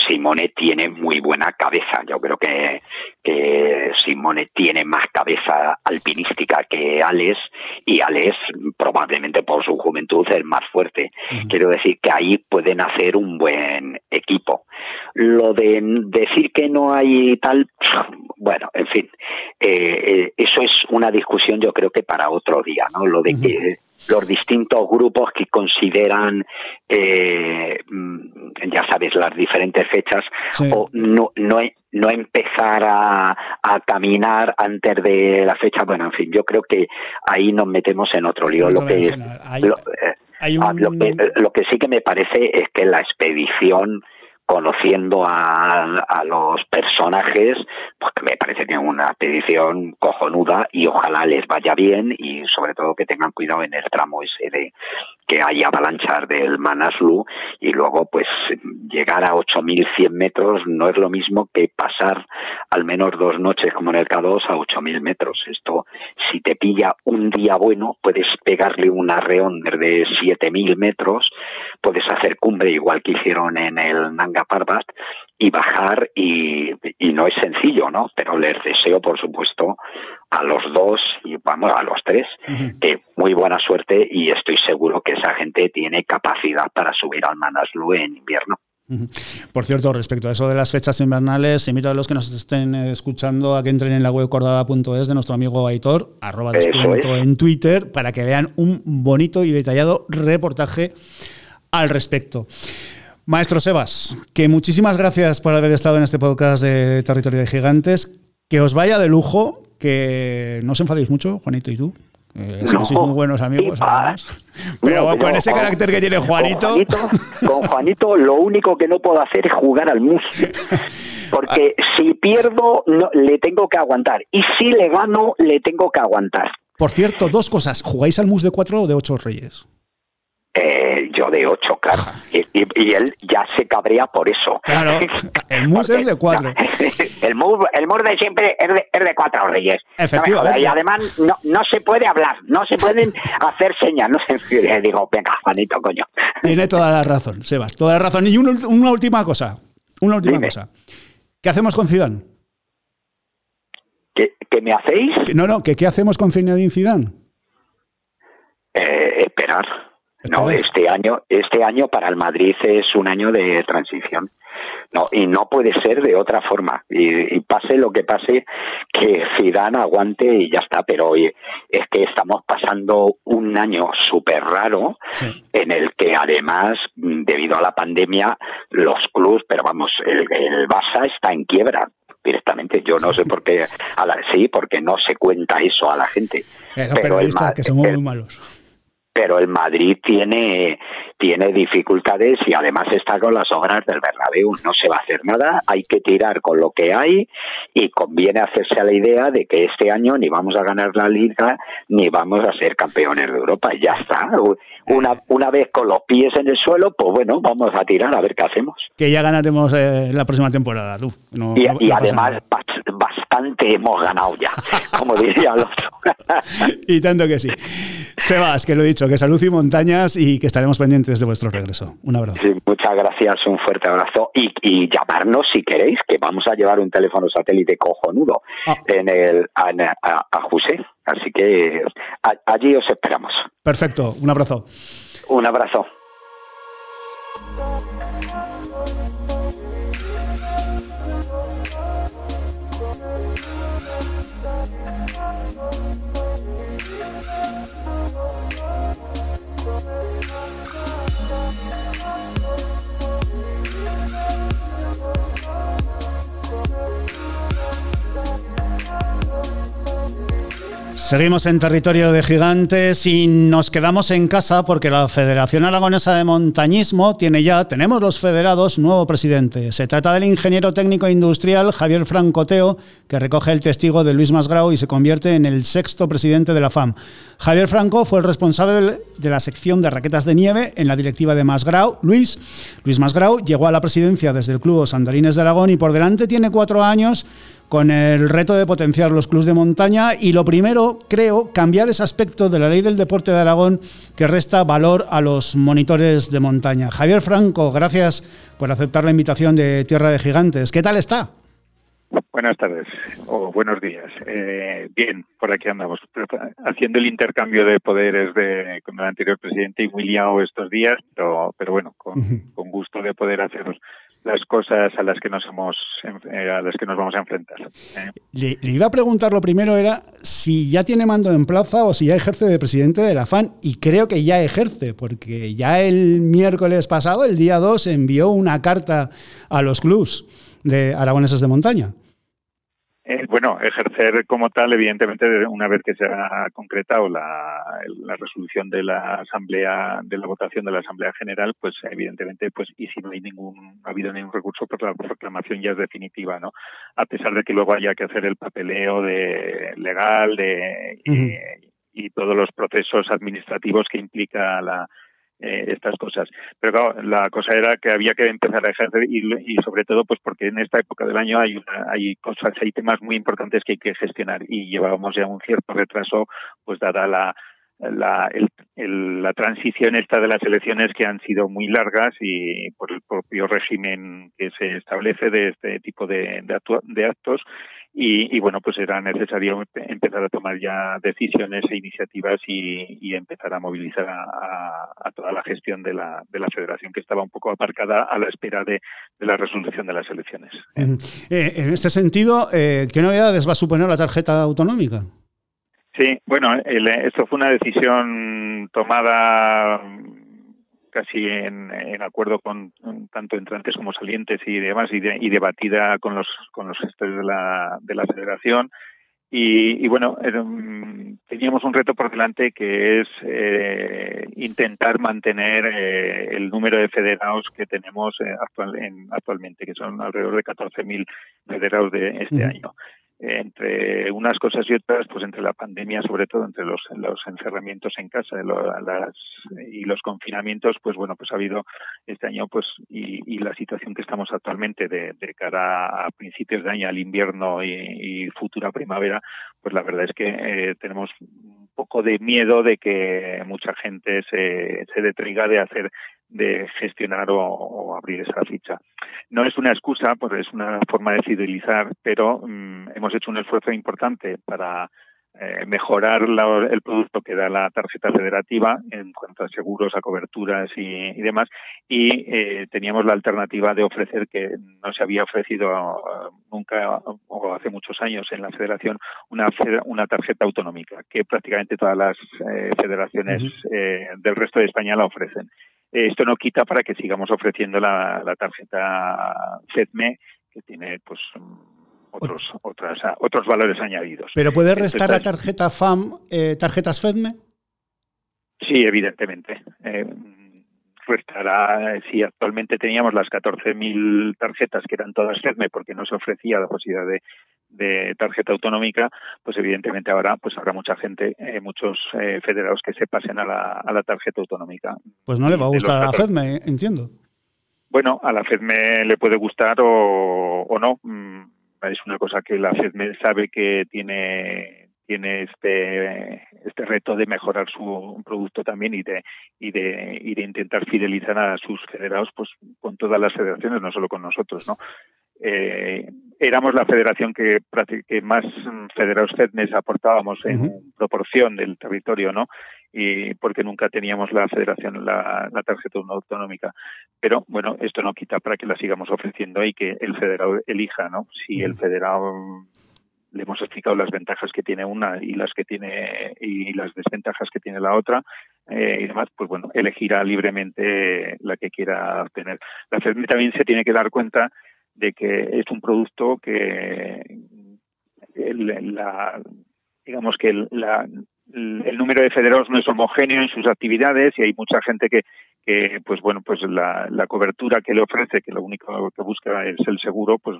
Simone tiene muy buena cabeza. Yo creo que, que, Simone tiene más cabeza alpinística que Alex y Alex probablemente por su juventud es más fuerte. Quiero decir que ahí pueden hacer un buen equipo. Lo de decir que no hay tal, bueno, en fin, eh, eh, eso es una discusión yo creo que para otro día, ¿no? Lo de que los distintos grupos que consideran, eh, mm, ya sabes, las diferentes fechas, o no, no, no empezar a, a, caminar antes de la fecha. Bueno, en fin, yo creo que ahí nos metemos en otro lío. Lo que, ah, lo que sí que me parece es que la expedición conociendo a, a, los personajes, pues me parece que es una expedición cojonuda y ojalá les vaya bien y sobre todo que tengan cuidado en el tramo ese de que hay avalanchas del Manaslu y luego pues llegar a 8.100 metros no es lo mismo que pasar al menos dos noches como en el K2 a 8.000 metros. Esto, si te pilla un día bueno, puedes pegarle un arreón de 7.000 metros, puedes hacer cumbre igual que hicieron en el Nanga Parbat y bajar y, y no es sencillo, ¿no? Pero les deseo, por supuesto, a los dos y vamos a los tres que muy buena suerte y estoy seguro que esa gente tiene capacidad para subir al Manaslu en invierno. Por cierto, respecto a eso de las fechas invernales, invito a los que nos estén escuchando a que entren en la web cordada.es de nuestro amigo Aitor, arroba descuento en Twitter, para que vean un bonito y detallado reportaje al respecto. Maestro Sebas, que muchísimas gracias por haber estado en este podcast de Territorio de Gigantes. Que os vaya de lujo, que no os enfadéis mucho, Juanito y tú. Eh, sois muy buenos amigos, Pero con ese carácter que tiene Juanito... Con Juanito, lo único que no puedo hacer es jugar al mus. Porque si pierdo, le tengo que aguantar. Y si le gano, le tengo que aguantar. Por cierto, dos cosas. ¿Jugáis al mus de cuatro o de ocho reyes? Eh, yo de 8, claro. Y, él ya se cabrea por eso. Claro, el MUS es de 4. el, MUS, el MUS de siempre es de, es de 4 reyes. Efectivamente. y además no, no se puede hablar, no se pueden hacer señas. No se, digo, venga, Juanito, coño. Tiene toda la razón, Sebas, toda la razón. Y una, una última cosa, una última cosa. ¿Qué hacemos con Zidane? ¿Qué, me hacéis? No, no, ¿qué, ¿qué hacemos con Zinedine Zidane? Eh, esperar. No, este año, este año para el Madrid es un año de transición. No, y no puede ser de otra forma. Y, pase lo que pase, que Zidane aguante y ya está. Pero es que estamos pasando un año súper raro en el que además, debido a la pandemia, los clubes, pero vamos, el, el Barça está en quiebra directamente. Yo no sé por qué, a la, sí, porque no se cuenta eso a la gente. Eh, pero el, que somos muy malos pero el Madrid tiene, tiene dificultades y además está con las obras del Bernabéu. No se va a hacer nada, hay que tirar con lo que hay y conviene hacerse a la idea de que este año ni vamos a ganar la Liga ni vamos a ser campeones de Europa. Ya está. Una, una vez con los pies en el suelo, pues bueno, vamos a tirar a ver qué hacemos. Que ya ganaremos eh, la próxima temporada, tú. y, además bastante hemos ganado ya, como diría el otro. y tanto que sí. Sebas, que lo he dicho, que salud y montañas y que estaremos pendientes de vuestro regreso. Un abrazo. muchas gracias, un fuerte abrazo y, llamarnos si queréis, que vamos a llevar un teléfono satélite cojonudo ah. en el, a, a, José. Así que allí os esperamos. Perfecto, un abrazo. Un abrazo. Seguimos en territorio de gigantes y nos quedamos en casa porque la Federación Aragonesa de Montañismo tiene ya, tenemos los federados, nuevo presidente. Se trata del ingeniero técnico industrial Javier Francoteo, que recoge el testigo de Luis Masgrau y se convierte en el sexto presidente de la FAM. Javier Franco fue el responsable de la sección de raquetas de nieve en la directiva de Masgrau. Luis, Luis Masgrau llegó a la presidencia desde el Club Sandarines de Aragón y por delante tiene cuatro años con el reto de potenciar los clubes de montaña y lo primero, creo, cambiar ese aspecto de la ley del deporte de Aragón que resta valor a los monitores de montaña. Javier Franco, gracias por aceptar la invitación de Tierra de Gigantes. ¿Qué tal está? Buenas tardes o buenos días. Eh, bien, por aquí andamos, haciendo el intercambio de poderes de, con el anterior presidente y muy liado estos días, pero, pero bueno, con, con gusto de poder hacer las cosas a las que nos hemos eh, a las que nos vamos a enfrentar. ¿eh? Le, iba a preguntar lo primero era si ya tiene mando en plaza o si ya ejerce de presidente de la FAN y creo que ya ejerce porque ya el miércoles pasado, el día 2, envió una carta a los clubs de aragoneses de montaña. Eh, bueno, ejercer como tal, evidentemente, una vez que se ha concretado la, la, resolución de la asamblea, de la votación de la asamblea general, pues evidentemente, pues y si no hay ningún, ha habido ningún recurso, pues la proclamación ya es definitiva, ¿no? A pesar de que luego haya que hacer el papeleo de legal, de y todos los procesos administrativos que implica la eh, estas cosas. Pero claro, la cosa era que había que empezar a ejercer y, y sobre todo pues porque en esta época del año hay, hay cosas, hay temas muy importantes que hay que gestionar y llevábamos ya un cierto retraso pues dada la, la, el, la transición esta de las elecciones que han sido muy largas y por el propio régimen que se establece de este tipo de, actos y, bueno, pues era necesario empezar a tomar ya decisiones e iniciativas y, empezar a movilizar a, toda la gestión de la, de la federación que estaba un poco aparcada a la espera de, la resolución de las elecciones. Eh, en este sentido, eh, ¿qué novedades va a suponer la tarjeta autonómica? Sí, bueno, esto fue una decisión tomada casi en, acuerdo con tanto entrantes como salientes y demás y, y debatida con los con los gestores de la, de la federación. Y, bueno teníamos un reto por delante que es eh, intentar mantener eh, el número de federados que tenemos eh, actual, en, actualmente que son alrededor de 14.000 federados de este año entre unas cosas y otras, pues entre la pandemia, sobre todo entre los, encerramientos en casa y los confinamientos, pues bueno, pues ha habido este año, pues y, la situación que estamos actualmente de, cara a principios de año, al invierno y, futura primavera, pues la verdad es que eh, tenemos un poco de miedo de que mucha gente se, se detriga de hacer de gestionar o, abrir esa ficha. No es una excusa, pues es una forma de fidelizar, pero mm, hemos hecho un esfuerzo importante para eh, mejorar el producto que da la tarjeta federativa en cuanto a seguros, a coberturas y, demás, y eh, teníamos la alternativa de ofrecer que no se había ofrecido uh, nunca o hace muchos años en la federación una, una tarjeta autonómica, que prácticamente todas las eh, federaciones del resto de España la ofrecen. Esto no quita para que sigamos ofreciendo la, tarjeta FEDME, que tiene pues otros otras, otros valores añadidos. ¿Pero puede restar la tarjeta FAM eh, tarjetas FEDME? Sí, evidentemente. Eh, restará, si actualmente teníamos las 14.000 tarjetas que eran todas FEDME porque no se ofrecía la posibilidad de, de tarjeta autonómica, pues evidentemente ahora pues habrá mucha gente, eh, muchos eh, federados que se pasen a la, a la tarjeta autonómica. Pues no le va a gustar a la FEDME, entiendo. Bueno, a la FEDME le puede gustar o, o no. Mm, es una cosa que la FEDME sabe que tiene tiene este este reto de mejorar su producto también y de y de y de intentar fidelizar a sus federados pues con todas las federaciones no solo con nosotros no eh, éramos la federación que, que más federados FEDMES aportábamos en proporción del territorio, ¿no? Y porque nunca teníamos la federación, la, tarjeta autonómica. Pero bueno, esto no quita para que la sigamos ofreciendo y que el federado elija, ¿no? Si el federado le hemos explicado las ventajas que tiene una y las que tiene y las desventajas que tiene la otra eh, y demás, pues bueno, elegirá libremente la que quiera obtener. La FEDME también se tiene que dar cuenta de que es un producto que la, digamos que el, la, el número de federados no es homogéneo en sus actividades y hay mucha gente que, que pues bueno pues la, la cobertura que le ofrece que lo único que busca es el seguro pues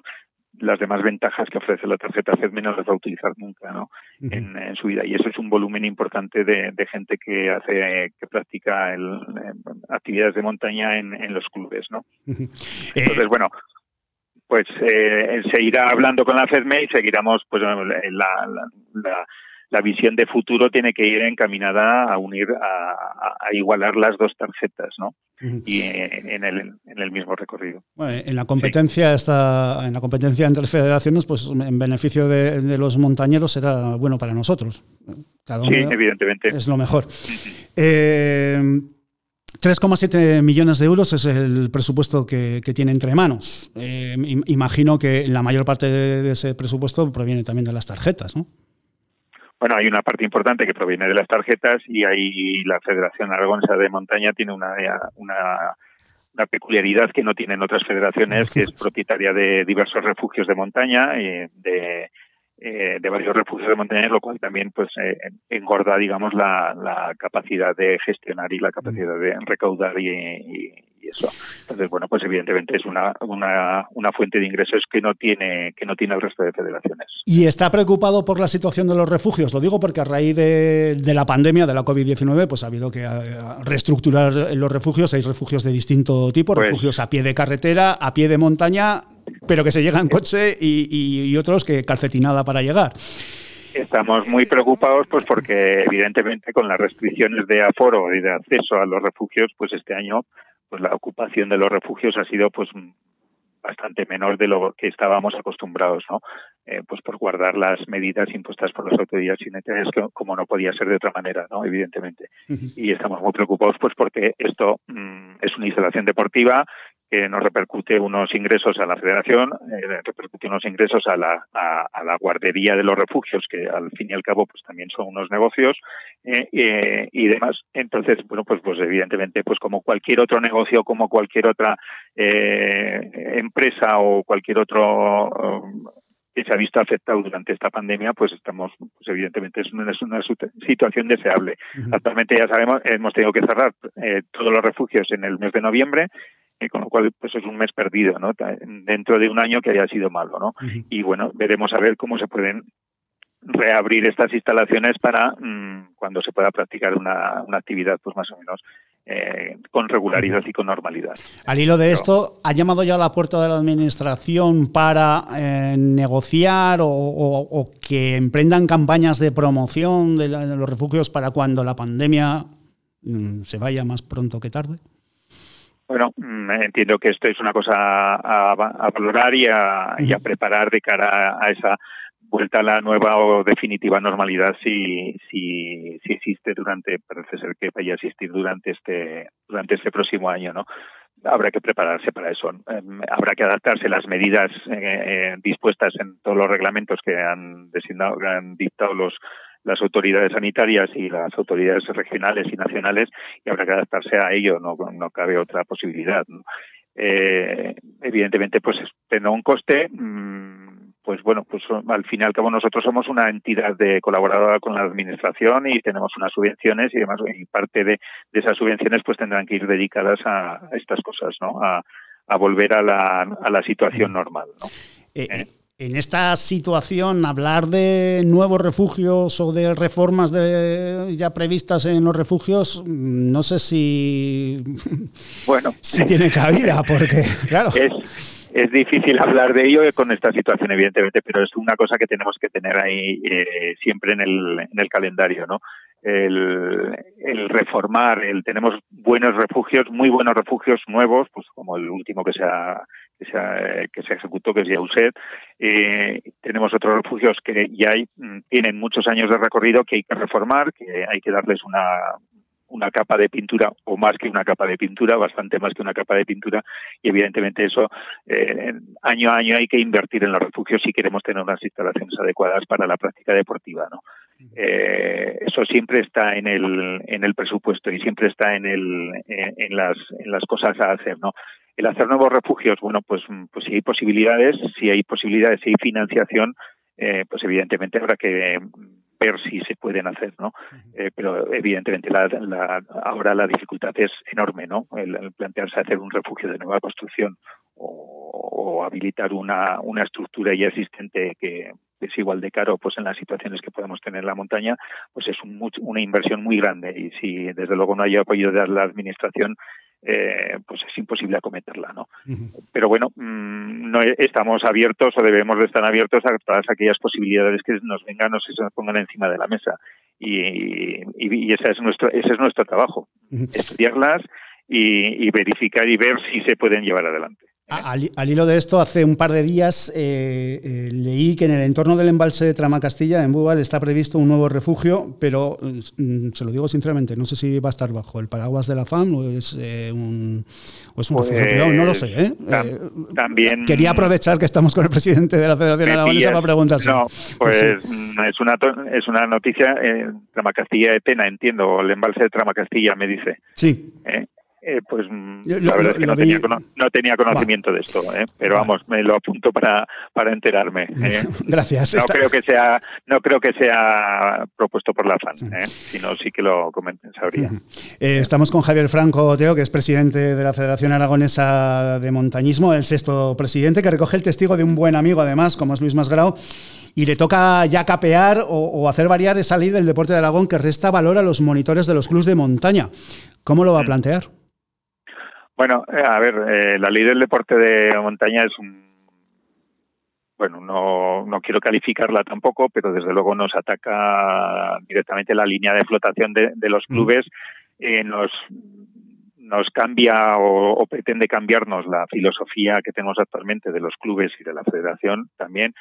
las demás ventajas que ofrece la tarjeta FEDME no las va a utilizar nunca ¿no? en, su vida. Y eso es un volumen importante de, de gente que hace que practica el, actividades de montaña en, en los clubes no entonces bueno pues eh, se irá hablando con la FEDME y seguiremos, pues la, la, la, visión de futuro tiene que ir encaminada a unir, a, a igualar las dos tarjetas, ¿no? Y en el, en el mismo recorrido. Bueno, en la competencia está, en la competencia entre federaciones, pues en beneficio de, de los montañeros será bueno para nosotros. Cada uno sí, evidentemente. Es lo mejor. eh, 3,7 millones de euros es el presupuesto que, tiene entre manos. Eh, imagino que la mayor parte de, ese presupuesto proviene también de las tarjetas, ¿no? Bueno, hay una parte importante que proviene de las tarjetas y ahí la Federación Aragonesa de Montaña tiene una, una, peculiaridad que no tienen otras federaciones, que es propietaria de diversos refugios de montaña, y eh, de eh, de varios refugios de montaña, lo cual también pues eh, engorda, digamos, la, la, capacidad de gestionar y la capacidad de recaudar y, eso. Entonces, bueno, pues evidentemente es una, una, una, fuente de ingresos que no tiene que no tiene el resto de federaciones. ¿Y está preocupado por la situación de los refugios? Lo digo porque a raíz de, de la pandemia, de la COVID-19, pues ha habido que eh, reestructurar los refugios. Hay refugios de distinto tipo, pues refugios a pie de carretera, a pie de montaña, pero que se llega en coche y, y, y otros que calcetinada para llegar. Estamos muy preocupados pues porque evidentemente con las restricciones de aforo y de acceso a los refugios pues este año pues la ocupación de los refugios ha sido pues bastante menor de lo que estábamos acostumbrados, ¿no? Eh, pues por guardar las medidas impuestas por las autoridades sanitarias, como no podía ser de otra manera, ¿no? Evidentemente. Y estamos muy preocupados, pues porque esto mm, es una instalación deportiva que nos repercute unos ingresos a la federación, eh, repercute unos ingresos a la, a, la guardería de los refugios, que al fin y al cabo pues también son unos negocios eh, y demás. Entonces, bueno, pues, pues evidentemente, pues como cualquier otro negocio, como cualquier otra eh, empresa o cualquier otro que se ha visto afectado durante esta pandemia, pues estamos, pues evidentemente es una, es una situación deseable. Actualmente ya sabemos, hemos tenido que cerrar todos los refugios en el mes de noviembre con lo cual pues es un mes perdido, ¿no? Dentro de un año que haya sido malo, ¿no? Y bueno, veremos a ver cómo se pueden reabrir estas instalaciones para mm, cuando se pueda practicar una, una actividad pues más o menos eh, con regularidad y con normalidad. Al hilo de esto, ¿ha llamado ya a la puerta de la Administración para eh, negociar o, que emprendan campañas de promoción de, los refugios para cuando la pandemia mm, se vaya más pronto que tarde? Bueno, mm, entiendo que esto es una cosa a, valorar y a, y a, preparar de cara a esa vuelta a la nueva o definitiva normalidad si, si, si existe durante, parece ser que vaya a existir durante este, durante este próximo año, ¿no? Habrá que prepararse para eso. Em, habrá que adaptarse las medidas eh, eh, dispuestas en todos los reglamentos que han designado, que han dictado los las autoridades sanitarias y las autoridades regionales y nacionales y habrá que adaptarse a ello, no, no cabe otra posibilidad. Eh, evidentemente, pues tendrá un coste. Mm, pues bueno, pues al fin y al cabo nosotros somos una entidad de colaboradora con la administración y tenemos unas subvenciones y demás, y parte de, esas subvenciones pues tendrán que ir dedicadas a, estas cosas, ¿no? A, volver a la, a la situación normal, ¿no? Eh, eh. En esta situación, hablar de nuevos refugios o de reformas de, ya previstas en los refugios, no sé si, bueno, si tiene cabida, porque, claro es difícil hablar de ello con esta situación, evidentemente, pero es una cosa que tenemos que tener ahí eh, siempre en el, en el calendario, ¿no? El, el, reformar, el tenemos buenos refugios, muy buenos refugios nuevos, pues como el último que se ha, que se, ejecutó, que es Yauset. Eh, tenemos otros refugios que ya mm, tienen muchos años de recorrido que hay que reformar, que hay que darles una, una capa de pintura o más que una capa de pintura, bastante más que una capa de pintura y evidentemente eso eh, año a año hay que invertir en los refugios si queremos tener unas instalaciones adecuadas para la práctica deportiva, ¿no? Eh, eso siempre está en el en el presupuesto y siempre está en el en, las en las cosas a hacer, ¿no? El hacer nuevos refugios, bueno, pues pues si hay posibilidades, si hay posibilidades, si hay financiación, eh, pues evidentemente habrá que ver si se pueden hacer, ¿no? Eh, pero evidentemente la, la, ahora la dificultad es enorme, ¿no? El, plantearse hacer un refugio de nueva construcción o, habilitar una, una estructura ya existente que es igual de caro, pues en las situaciones que podemos tener en la montaña, pues es un, una inversión muy grande y si desde luego no hay apoyo de la administración, eh, pues es imposible acometerla, ¿no? Pero bueno, mm, no estamos abiertos o debemos de estar abiertos a todas aquellas posibilidades que nos vengan o se nos pongan encima de la mesa y, y, ese es nuestro ese es nuestro trabajo, estudiarlas y, y verificar y ver si se pueden llevar adelante. Al, hilo de esto, hace un par de días eh, eh, leí que en el entorno del embalse de Tramacastilla, en Búbal, está previsto un nuevo refugio, pero mm, se lo digo sinceramente, no sé si va a estar bajo el paraguas de la FAM o es eh, un, refugio privado, no lo sé. también quería aprovechar que estamos con el presidente de la Federación Aragonesa para preguntarse. No, pues, mm, es, una, es una noticia, Tramacastilla de pena, entiendo, el embalse de Tramacastilla me dice. Sí. Eh, pues mm, la verdad es que no tenía, no tenía, conocimiento de esto, ¿eh? pero vamos, me lo apunto para, para enterarme. ¿eh? Gracias. No creo que sea no creo que sea propuesto por la FAN, sino sí que lo comenten, sabría. estamos con Javier Franco Teo, que es presidente de la Federación Aragonesa de Montañismo, el sexto presidente, que recoge el testigo de un buen amigo, además, como es Luis Masgrau, y le toca ya capear o, hacer variar esa ley del deporte de Aragón que resta valor a los monitores de los clubes de montaña. ¿Cómo lo va a mm. plantear? Bueno, eh, a ver, eh, la ley del deporte de montaña es un bueno, no, no quiero calificarla tampoco, pero desde luego nos ataca directamente la línea de flotación de, los mm. clubes, eh, nos, nos cambia o, pretende cambiarnos la filosofía que tenemos actualmente de los clubes y de la federación también,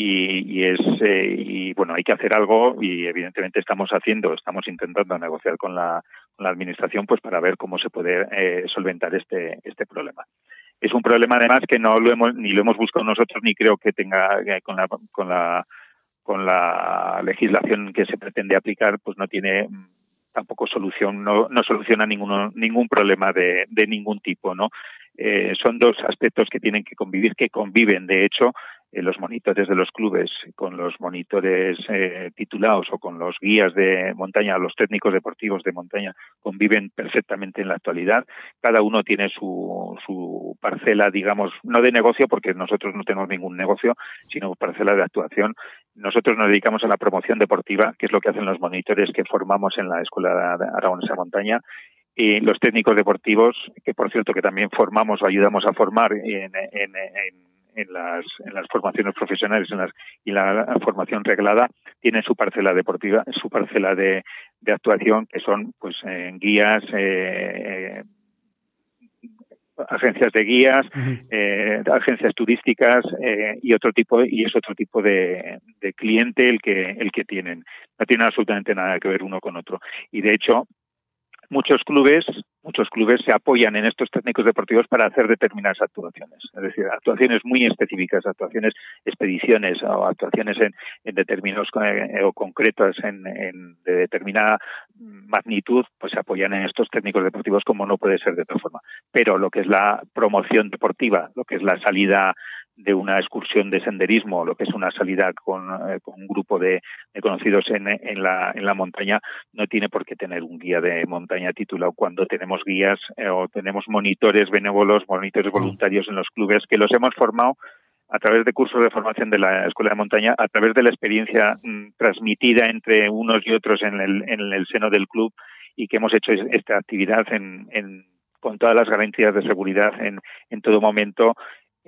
y, es eh, y bueno hay que hacer algo y evidentemente estamos haciendo estamos intentando negociar con la, con la administración pues para ver cómo se puede eh, solventar este este problema. Es un problema además que no lo hemos ni lo hemos buscado nosotros ni creo que tenga eh, con la con la con la legislación que se pretende aplicar pues no tiene mm, tampoco solución no, no soluciona ninguno, ningún problema de, de ningún tipo no son dos aspectos que tienen que convivir que conviven de hecho eh, los monitores de los clubes con los monitores eh, titulados o con los guías de montaña, los técnicos deportivos de montaña conviven perfectamente en la actualidad. Cada uno tiene su, su parcela, digamos, no de negocio, porque nosotros no tenemos ningún negocio, sino parcela de actuación. Nosotros nos dedicamos a la promoción deportiva, que es lo que hacen los monitores que formamos en la Escuela de Aragonesa Montaña y los técnicos deportivos, que por cierto que también formamos o ayudamos a formar en, en, en, las, en las formaciones profesionales en las, y la formación reglada, tienen su parcela deportiva, su parcela de, de actuación, que son pues guías, eh, agencias de guías, eh, agencias turísticas eh, y otro tipo y es otro tipo de, de, cliente el que el que tienen. No tiene absolutamente nada que ver uno con otro. Y de hecho, muchos clubes muchos clubes se apoyan en estos técnicos deportivos para hacer determinadas actuaciones, es decir, actuaciones muy específicas, actuaciones, expediciones o actuaciones en, en determinados eh, o concretas en, en, de determinada magnitud, pues se apoyan en estos técnicos deportivos como no puede ser de otra forma. Pero lo que es la promoción deportiva, lo que es la salida de una excursión de senderismo, lo que es una salida con, eh, con un grupo de, conocidos en, en, la, en la montaña, no tiene por qué tener un guía de montaña titulado cuando tenemos guías eh, o tenemos monitores benévolos, monitores voluntarios en los clubes que los hemos formado a través de cursos de formación de la Escuela de Montaña, a través de la experiencia mm, transmitida entre unos y otros en el, en el seno del club y que hemos hecho esta actividad en, en con todas las garantías de seguridad en, en todo momento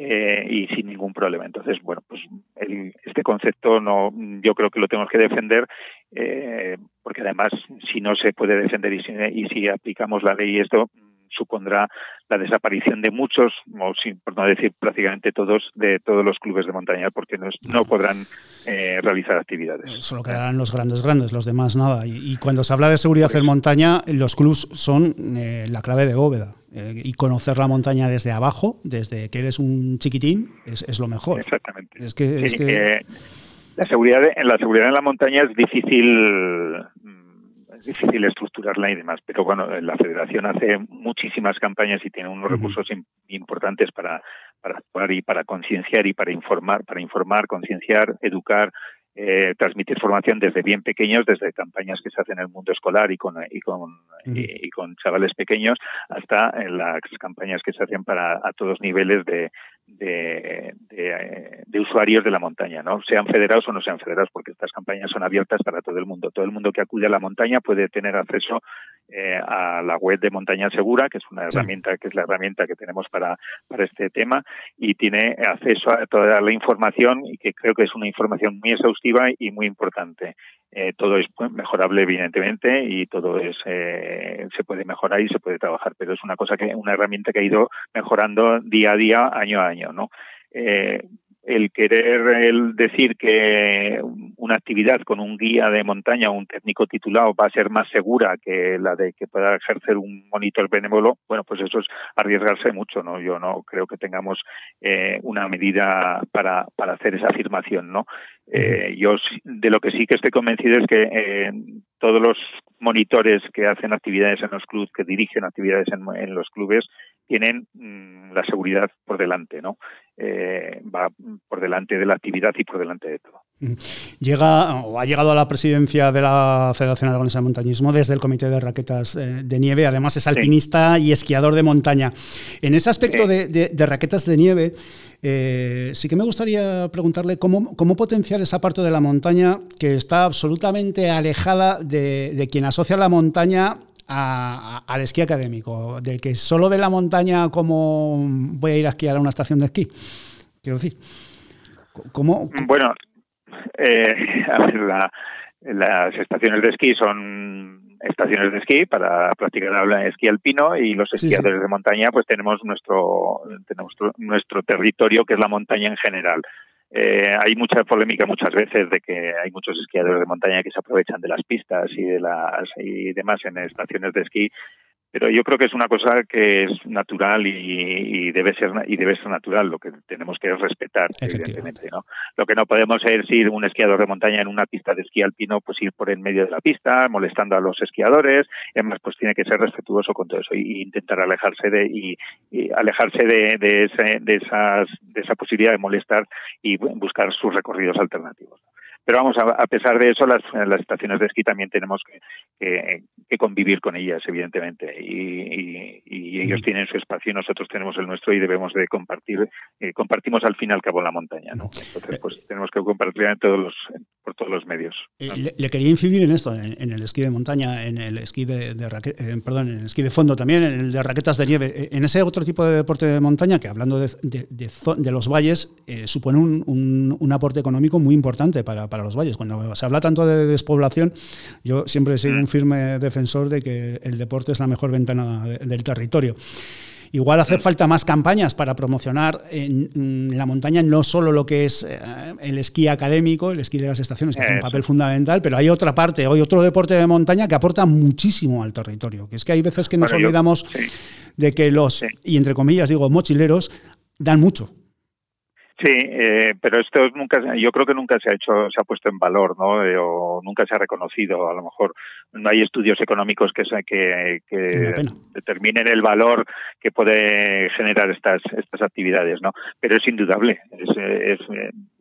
eh, y sin ningún problema. Entonces, bueno, pues el, este concepto no, yo creo que lo tenemos que defender eh, porque además si no se puede defender y si, y si aplicamos la ley esto supondrá la desaparición de muchos, o por no decir prácticamente todos, de todos los clubes de montaña, porque no, no podrán eh, realizar actividades. Solo quedarán los grandes, grandes, los demás nada. Y, cuando se habla de seguridad en montaña, los clubs son eh, la clave de bóveda. Eh, y conocer la montaña desde abajo, desde que eres un chiquitín, es, es lo mejor. Exactamente. Es que, es que... la seguridad en la seguridad en la montaña es difícil es difícil estructurarla y demás, pero bueno, la federación hace muchísimas campañas y tiene unos recursos importantes para, para actuar y para concienciar y para informar, para informar, concienciar, educar, eh, transmitir formación desde bien pequeños, desde campañas que se hacen en el mundo escolar y con, y con, y, con chavales pequeños, hasta en las campañas que se hacen para a todos niveles de, de, de, usuarios de la montaña, ¿no? Sean federados o no sean federados, porque estas campañas son abiertas para todo el mundo. Todo el mundo que acude a la montaña puede tener acceso eh, a la web de Montaña Segura, que es una herramienta, que es la herramienta que tenemos para, para este tema, y tiene acceso a toda la información y que creo que es una información muy exhaustiva y muy importante. Eh, todo es mejorable evidentemente y todo es eh, se puede mejorar y se puede trabajar pero es una cosa que una herramienta que ha ido mejorando día a día año a año no eh, el querer el decir que una actividad con un guía de montaña o un técnico titulado va a ser más segura que la de que pueda ejercer un monitor benévolo, bueno, pues eso es arriesgarse mucho, ¿no? Yo no creo que tengamos eh, una medida para, para hacer esa afirmación, ¿no? Eh, yo de lo que sí que estoy convencido es que eh, todos los monitores que hacen actividades en los clubes, que dirigen actividades en, en los clubes, tienen mm, la seguridad por delante, ¿no? Eh, va por delante de la actividad y por delante de todo. Mm. Llega o ha llegado a la presidencia de la Federación Aragonesa de Montañismo desde el Comité de Raquetas eh, de Nieve. Además, es alpinista y esquiador de montaña. En ese aspecto de, raquetas de nieve, eh, sí que me gustaría preguntarle cómo, cómo, potenciar esa parte de la montaña que está absolutamente alejada de, de quien asocia la montaña al esquí académico, del que solo ve la montaña como voy a ir a esquiar a una estación de esquí. Quiero decir, ¿cómo? Bueno, eh, las estaciones de esquí son estaciones de esquí para practicar el esquí alpino y los esquiadores de montaña pues tenemos nuestro tenemos nuestro territorio que es la montaña en general eh, hay mucha polémica muchas veces de que hay muchos esquiadores de montaña que se aprovechan de las pistas y de las y demás en estaciones de esquí pero yo creo que es una cosa que es natural y, debe ser y debe ser natural. Lo que tenemos que respetar evidentemente no lo que no podemos es ir un esquiador de montaña en una pista de esquí alpino pues ir por en medio de la pista molestando a los esquiadores. Además pues tiene que ser respetuoso con todo eso e intentar alejarse de y, alejarse de, de, ese, de esas de esa posibilidad de molestar y buscar sus recorridos alternativos pero vamos, a, pesar de eso, las, las estaciones de esquí también tenemos que, que, convivir con ellas, evidentemente. Y, y, ellos tienen su espacio y nosotros tenemos el nuestro y debemos de compartir. Eh, compartimos al fin y al cabo la montaña, ¿no? Entonces, pues tenemos que compartir en todos los, por todos los medios. Eh, le, quería incidir en esto, en, el esquí de montaña, en el esquí de, de eh, perdón, en el esquí de fondo también, en el de raquetas de nieve, en ese otro tipo de deporte de montaña que hablando de, de, de los valles supone un, un, un, aporte económico muy importante para para los valles. Cuando se habla tanto de despoblación, yo siempre he sido un firme defensor de que el deporte es la mejor ventana del territorio. Igual hace falta más campañas para promocionar en, la montaña no solo lo que es eh, el esquí académico, el esquí de las estaciones, que hace un papel fundamental, pero hay otra parte, hay otro deporte de montaña que aporta muchísimo al territorio. Que es que hay veces que nos olvidamos de que los, y entre comillas digo, mochileros, dan mucho. Sí, eh, pero esto nunca, yo creo que nunca se ha hecho, se ha puesto en valor, ¿no? Eh, o nunca se ha reconocido. A lo mejor no hay estudios económicos que, que, que determinen el valor que puede generar estas estas actividades, ¿no? Pero es indudable, es, es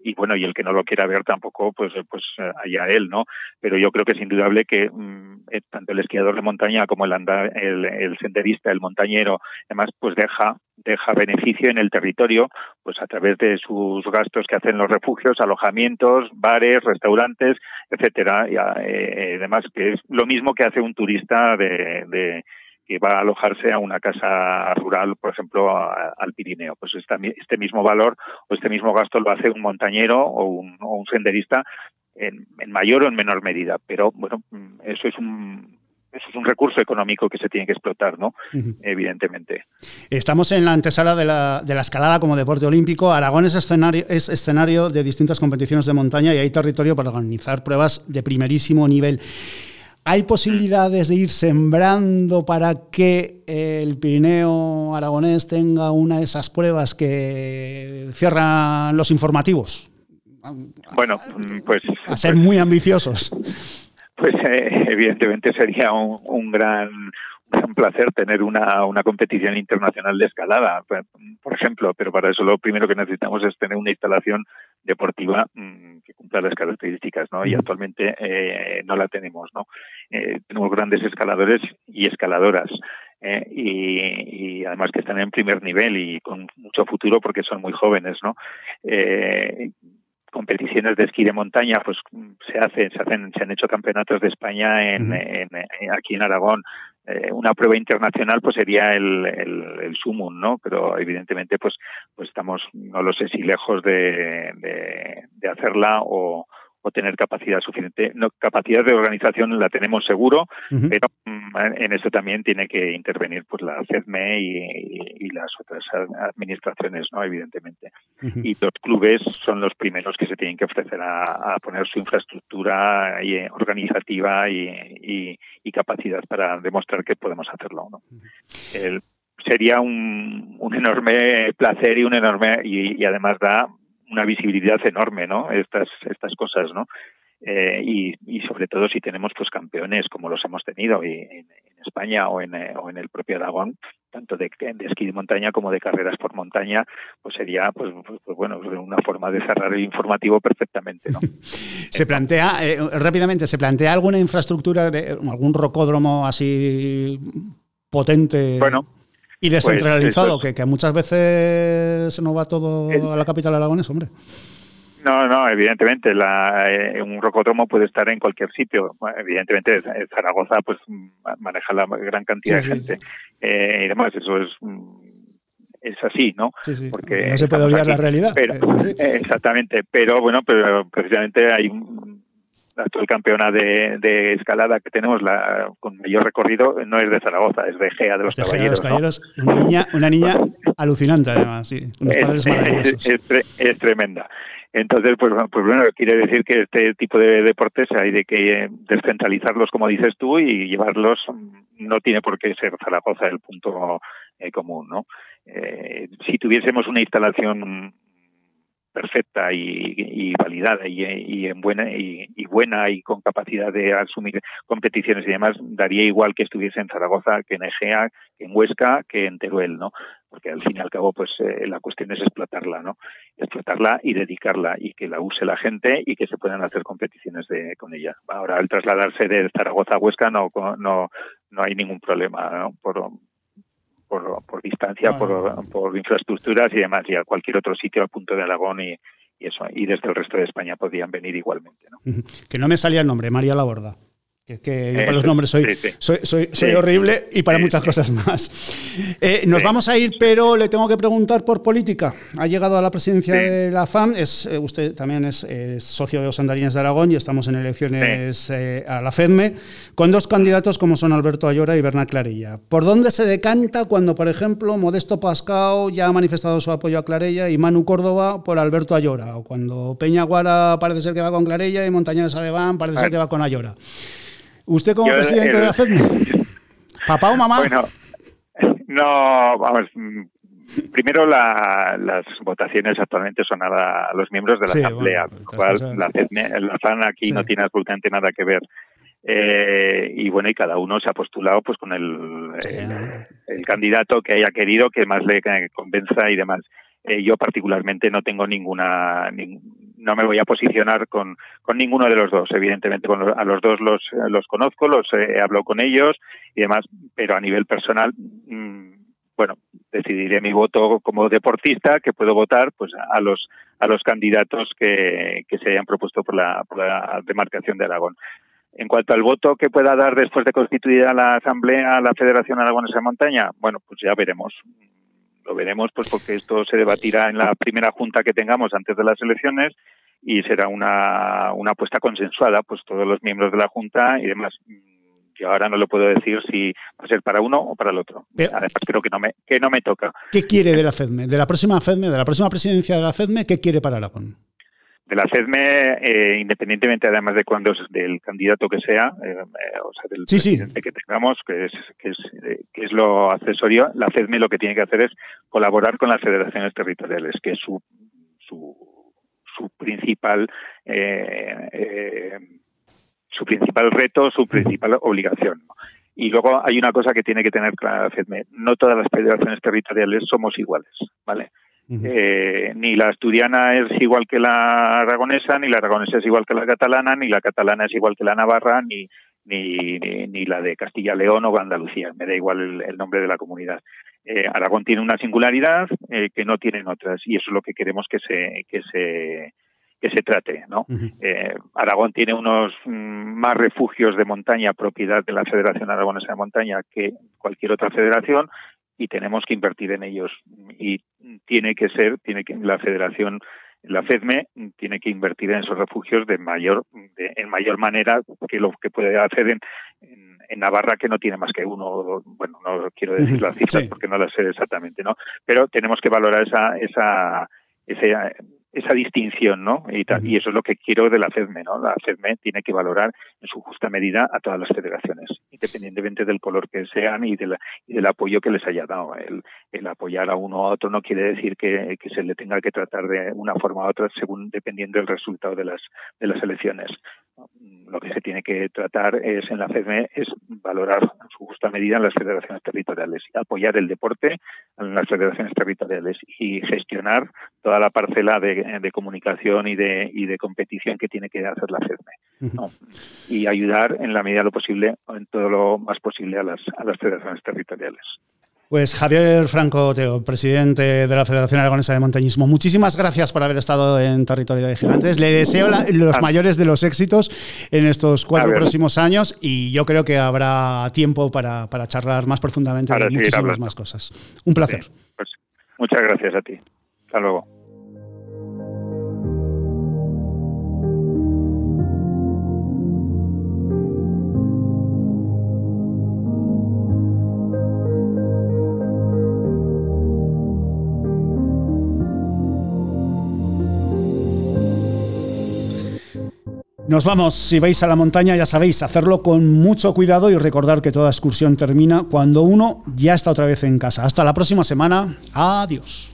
y bueno y el que no lo quiera ver tampoco pues pues allá él no pero yo creo que es indudable que mm, eh, tanto el esquiador de montaña como el andar el, el senderista el montañero además pues deja deja beneficio en el territorio pues a través de sus gastos que hacen los refugios alojamientos bares restaurantes etcétera y eh, además que es lo mismo que hace un turista de, de que va a alojarse a una casa rural, por ejemplo, al Pirineo. Pues este mismo valor o este mismo gasto lo hace un montañero o un, senderista en, mayor o en menor medida. Pero bueno, eso es un eso es un recurso económico que se tiene que explotar, ¿no? Evidentemente. Estamos en la antesala de la, de la, escalada como deporte olímpico. Aragón es escenario, es escenario de distintas competiciones de montaña y hay territorio para organizar pruebas de primerísimo nivel. ¿Hay posibilidades de ir sembrando para que el Pirineo aragonés tenga una de esas pruebas que cierran los informativos? Bueno, pues... A ser muy ambiciosos. Pues eh, evidentemente sería un, gran un placer tener una, una competición internacional de escalada, por ejemplo, pero para eso lo primero que necesitamos es tener una instalación deportiva mm, que cumpla las características, ¿no? Y actualmente eh, no la tenemos, ¿no? Eh, tenemos grandes escaladores y escaladoras. Eh, y, y, además que están en primer nivel y con mucho futuro porque son muy jóvenes, ¿no? Eh, competiciones de esquí de montaña pues se hacen se hacen se han hecho campeonatos de España en, en, aquí en Aragón eh, una prueba internacional pues sería el, el, el, sumum no pero evidentemente pues pues estamos no lo sé si lejos de, de, de hacerla o o tener capacidad suficiente. No, capacidad de organización la tenemos seguro, pero mm, en eso también tiene que intervenir pues la CEDME y, las otras administraciones, no evidentemente. Y los clubes son los primeros que se tienen que ofrecer a, poner su infraestructura y, eh, organizativa y, capacidad para demostrar que podemos hacerlo. ¿no? sería un, un enorme placer y un enorme y, y además da una visibilidad enorme, ¿no? Estas, estas cosas, ¿no? Eh, y, y, sobre todo si tenemos pues campeones como los hemos tenido y, en, España o en, eh, o en el propio Aragón, tanto de, de, esquí de montaña como de carreras por montaña, pues sería pues, pues, pues bueno una forma de cerrar el informativo perfectamente. ¿no? se plantea eh, rápidamente, se plantea alguna infraestructura de algún rocódromo así potente. Bueno, y pues, descentralizado, que, que, muchas veces se nos va todo a la capital aragonesa, hombre. No, no, evidentemente, la, eh, un rocódromo puede estar en cualquier sitio. Evidentemente, Zaragoza pues maneja la gran cantidad de gente eh, y demás. Eso es es así, ¿no? Porque no se puede olvidar la realidad. Pero, eh, exactamente, pero bueno, pero precisamente hay un, actual campeona de, de, escalada que tenemos, la con mayor recorrido, no es de Zaragoza, es de Gea de los Caballeros. una, niña, una niña alucinante, además, sí. Unos es, padres maravillosos. Es, es, tremenda. Entonces, pues, pues bueno, quiere decir que este tipo de deportes hay de que descentralizarlos, como dices tú, y llevarlos no tiene por qué ser Zaragoza el punto común, ¿no? si tuviésemos una instalación perfecta y, validada y, en buena y, buena y con capacidad de asumir competiciones y demás daría igual que estuviese en Zaragoza que en Egea que en Huesca que en Teruel no porque al fin y al cabo pues eh, la cuestión es explotarla no explotarla y dedicarla y que la use la gente y que se puedan hacer competiciones de con ella. Ahora al trasladarse de Zaragoza a Huesca no no no hay ningún problema ¿no? por por, distancia, por, por, infraestructuras y demás, y a cualquier otro sitio al punto de Aragón y, eso, y desde el resto de España podían venir igualmente. ¿no? Que no me salía el nombre, María Laborda que, para los nombres soy, soy, soy, horrible y para muchas cosas más. Eh, nos vamos a ir, pero le tengo que preguntar por política. Ha llegado a la presidencia de la FAM, es, eh, usted también es, socio de los Andarines de Aragón y estamos en elecciones eh, a la FEDME, con dos candidatos como son Alberto Ayora y Berna Clarella. ¿Por dónde se decanta cuando, por ejemplo, Modesto Pascao ya ha manifestado su apoyo a Clarella y Manu Córdoba por Alberto Ayora? O cuando Peña Guara parece ser que va con Clarella y Montañeros Aleván parece ser que va con Ayora. ¿Usted como presidente de la FEDME? ¿Papá o mamá? Bueno, no, vamos, primero las votaciones actualmente son a, los miembros de la Asamblea, con lo cual la, FEDME, la FAN aquí no tiene absolutamente nada que ver. Eh, y bueno, y cada uno se ha postulado pues con el, el, candidato que haya querido, que más le convenza y demás. Eh, yo particularmente no tengo ninguna, no me voy a posicionar con, con ninguno de los dos. Evidentemente, a los dos los, los conozco, los eh, hablo con ellos y demás, pero a nivel personal, mm, bueno, decidiré mi voto como deportista, que puedo votar pues a los a los candidatos que, que se hayan propuesto por la, por la demarcación de Aragón. En cuanto al voto que pueda dar después de constituida la Asamblea, la Federación Aragonesa de Montaña, bueno, pues ya veremos lo veremos pues porque esto se debatirá en la primera junta que tengamos antes de las elecciones y será una, una apuesta consensuada, pues todos los miembros de la junta y demás. Yo ahora no lo puedo decir si va a ser para uno o para el otro. Además creo que no me que no me toca. ¿Qué quiere de la FEDME? De la próxima FEDME, de la próxima presidencia de la FEDME, ¿qué quiere para Aragón? De la FEDME, eh, independientemente además de cuándo del candidato que sea, eh, eh, o sea, del presidente que tengamos, que es, que, es, que es lo accesorio, la FEDME lo que tiene que hacer es colaborar con las federaciones territoriales, que es su, su, su principal su principal reto, su principal obligación. Y luego hay una cosa que tiene que tener clara la FEDME, no todas las federaciones territoriales somos iguales, ¿vale? Eh, ni la asturiana es igual que la aragonesa, ni la aragonesa es igual que la catalana, ni la catalana es igual que la navarra, ni, ni, ni, la de Castilla-León o Andalucía. Me da igual el, nombre de la comunidad. Eh, Aragón tiene una singularidad eh, que no tienen otras y eso es lo que queremos que se que se que se trate, ¿no? Aragón tiene unos mm, más refugios de montaña propiedad de la Federación Aragonesa de Montaña que cualquier otra federación y tenemos que invertir en ellos. Y tiene que ser tiene que la Federación la FEDME tiene que invertir en esos refugios de mayor de, en mayor manera que lo que puede hacer en, en, Navarra que no tiene más que uno bueno no quiero decir las cifras porque no las sé exactamente no pero tenemos que valorar esa esa ese esa distinción, ¿no? Y, y, eso es lo que quiero de la FEDME, ¿no? La FEDME tiene que valorar en su justa medida a todas las federaciones, independientemente del color que sean y, de y del apoyo que les haya dado. El, el, apoyar a uno a otro no quiere decir que, que, se le tenga que tratar de una forma u otra según dependiendo del resultado de las de las elecciones lo que se tiene que tratar es en la FEDME es valorar en su justa medida en las federaciones territoriales, apoyar el deporte en las federaciones territoriales y gestionar toda la parcela de, comunicación y de, y de competición que tiene que hacer la FEDME y ayudar en la medida de lo posible, en todo lo más posible a las, a las federaciones territoriales. Pues Javier Franco Teo, presidente de la Federación Aragonesa de Montañismo, muchísimas gracias por haber estado en Territorio de Gigantes. Le deseo los mayores de los éxitos en estos cuatro próximos años y yo creo que habrá tiempo para, charlar más profundamente de muchísimas más cosas. Un placer. Pues muchas gracias a ti. Hasta luego. Nos vamos, si vais a la montaña ya sabéis, hacerlo con mucho cuidado y recordar que toda excursión termina cuando uno ya está otra vez en casa. Hasta la próxima semana, adiós.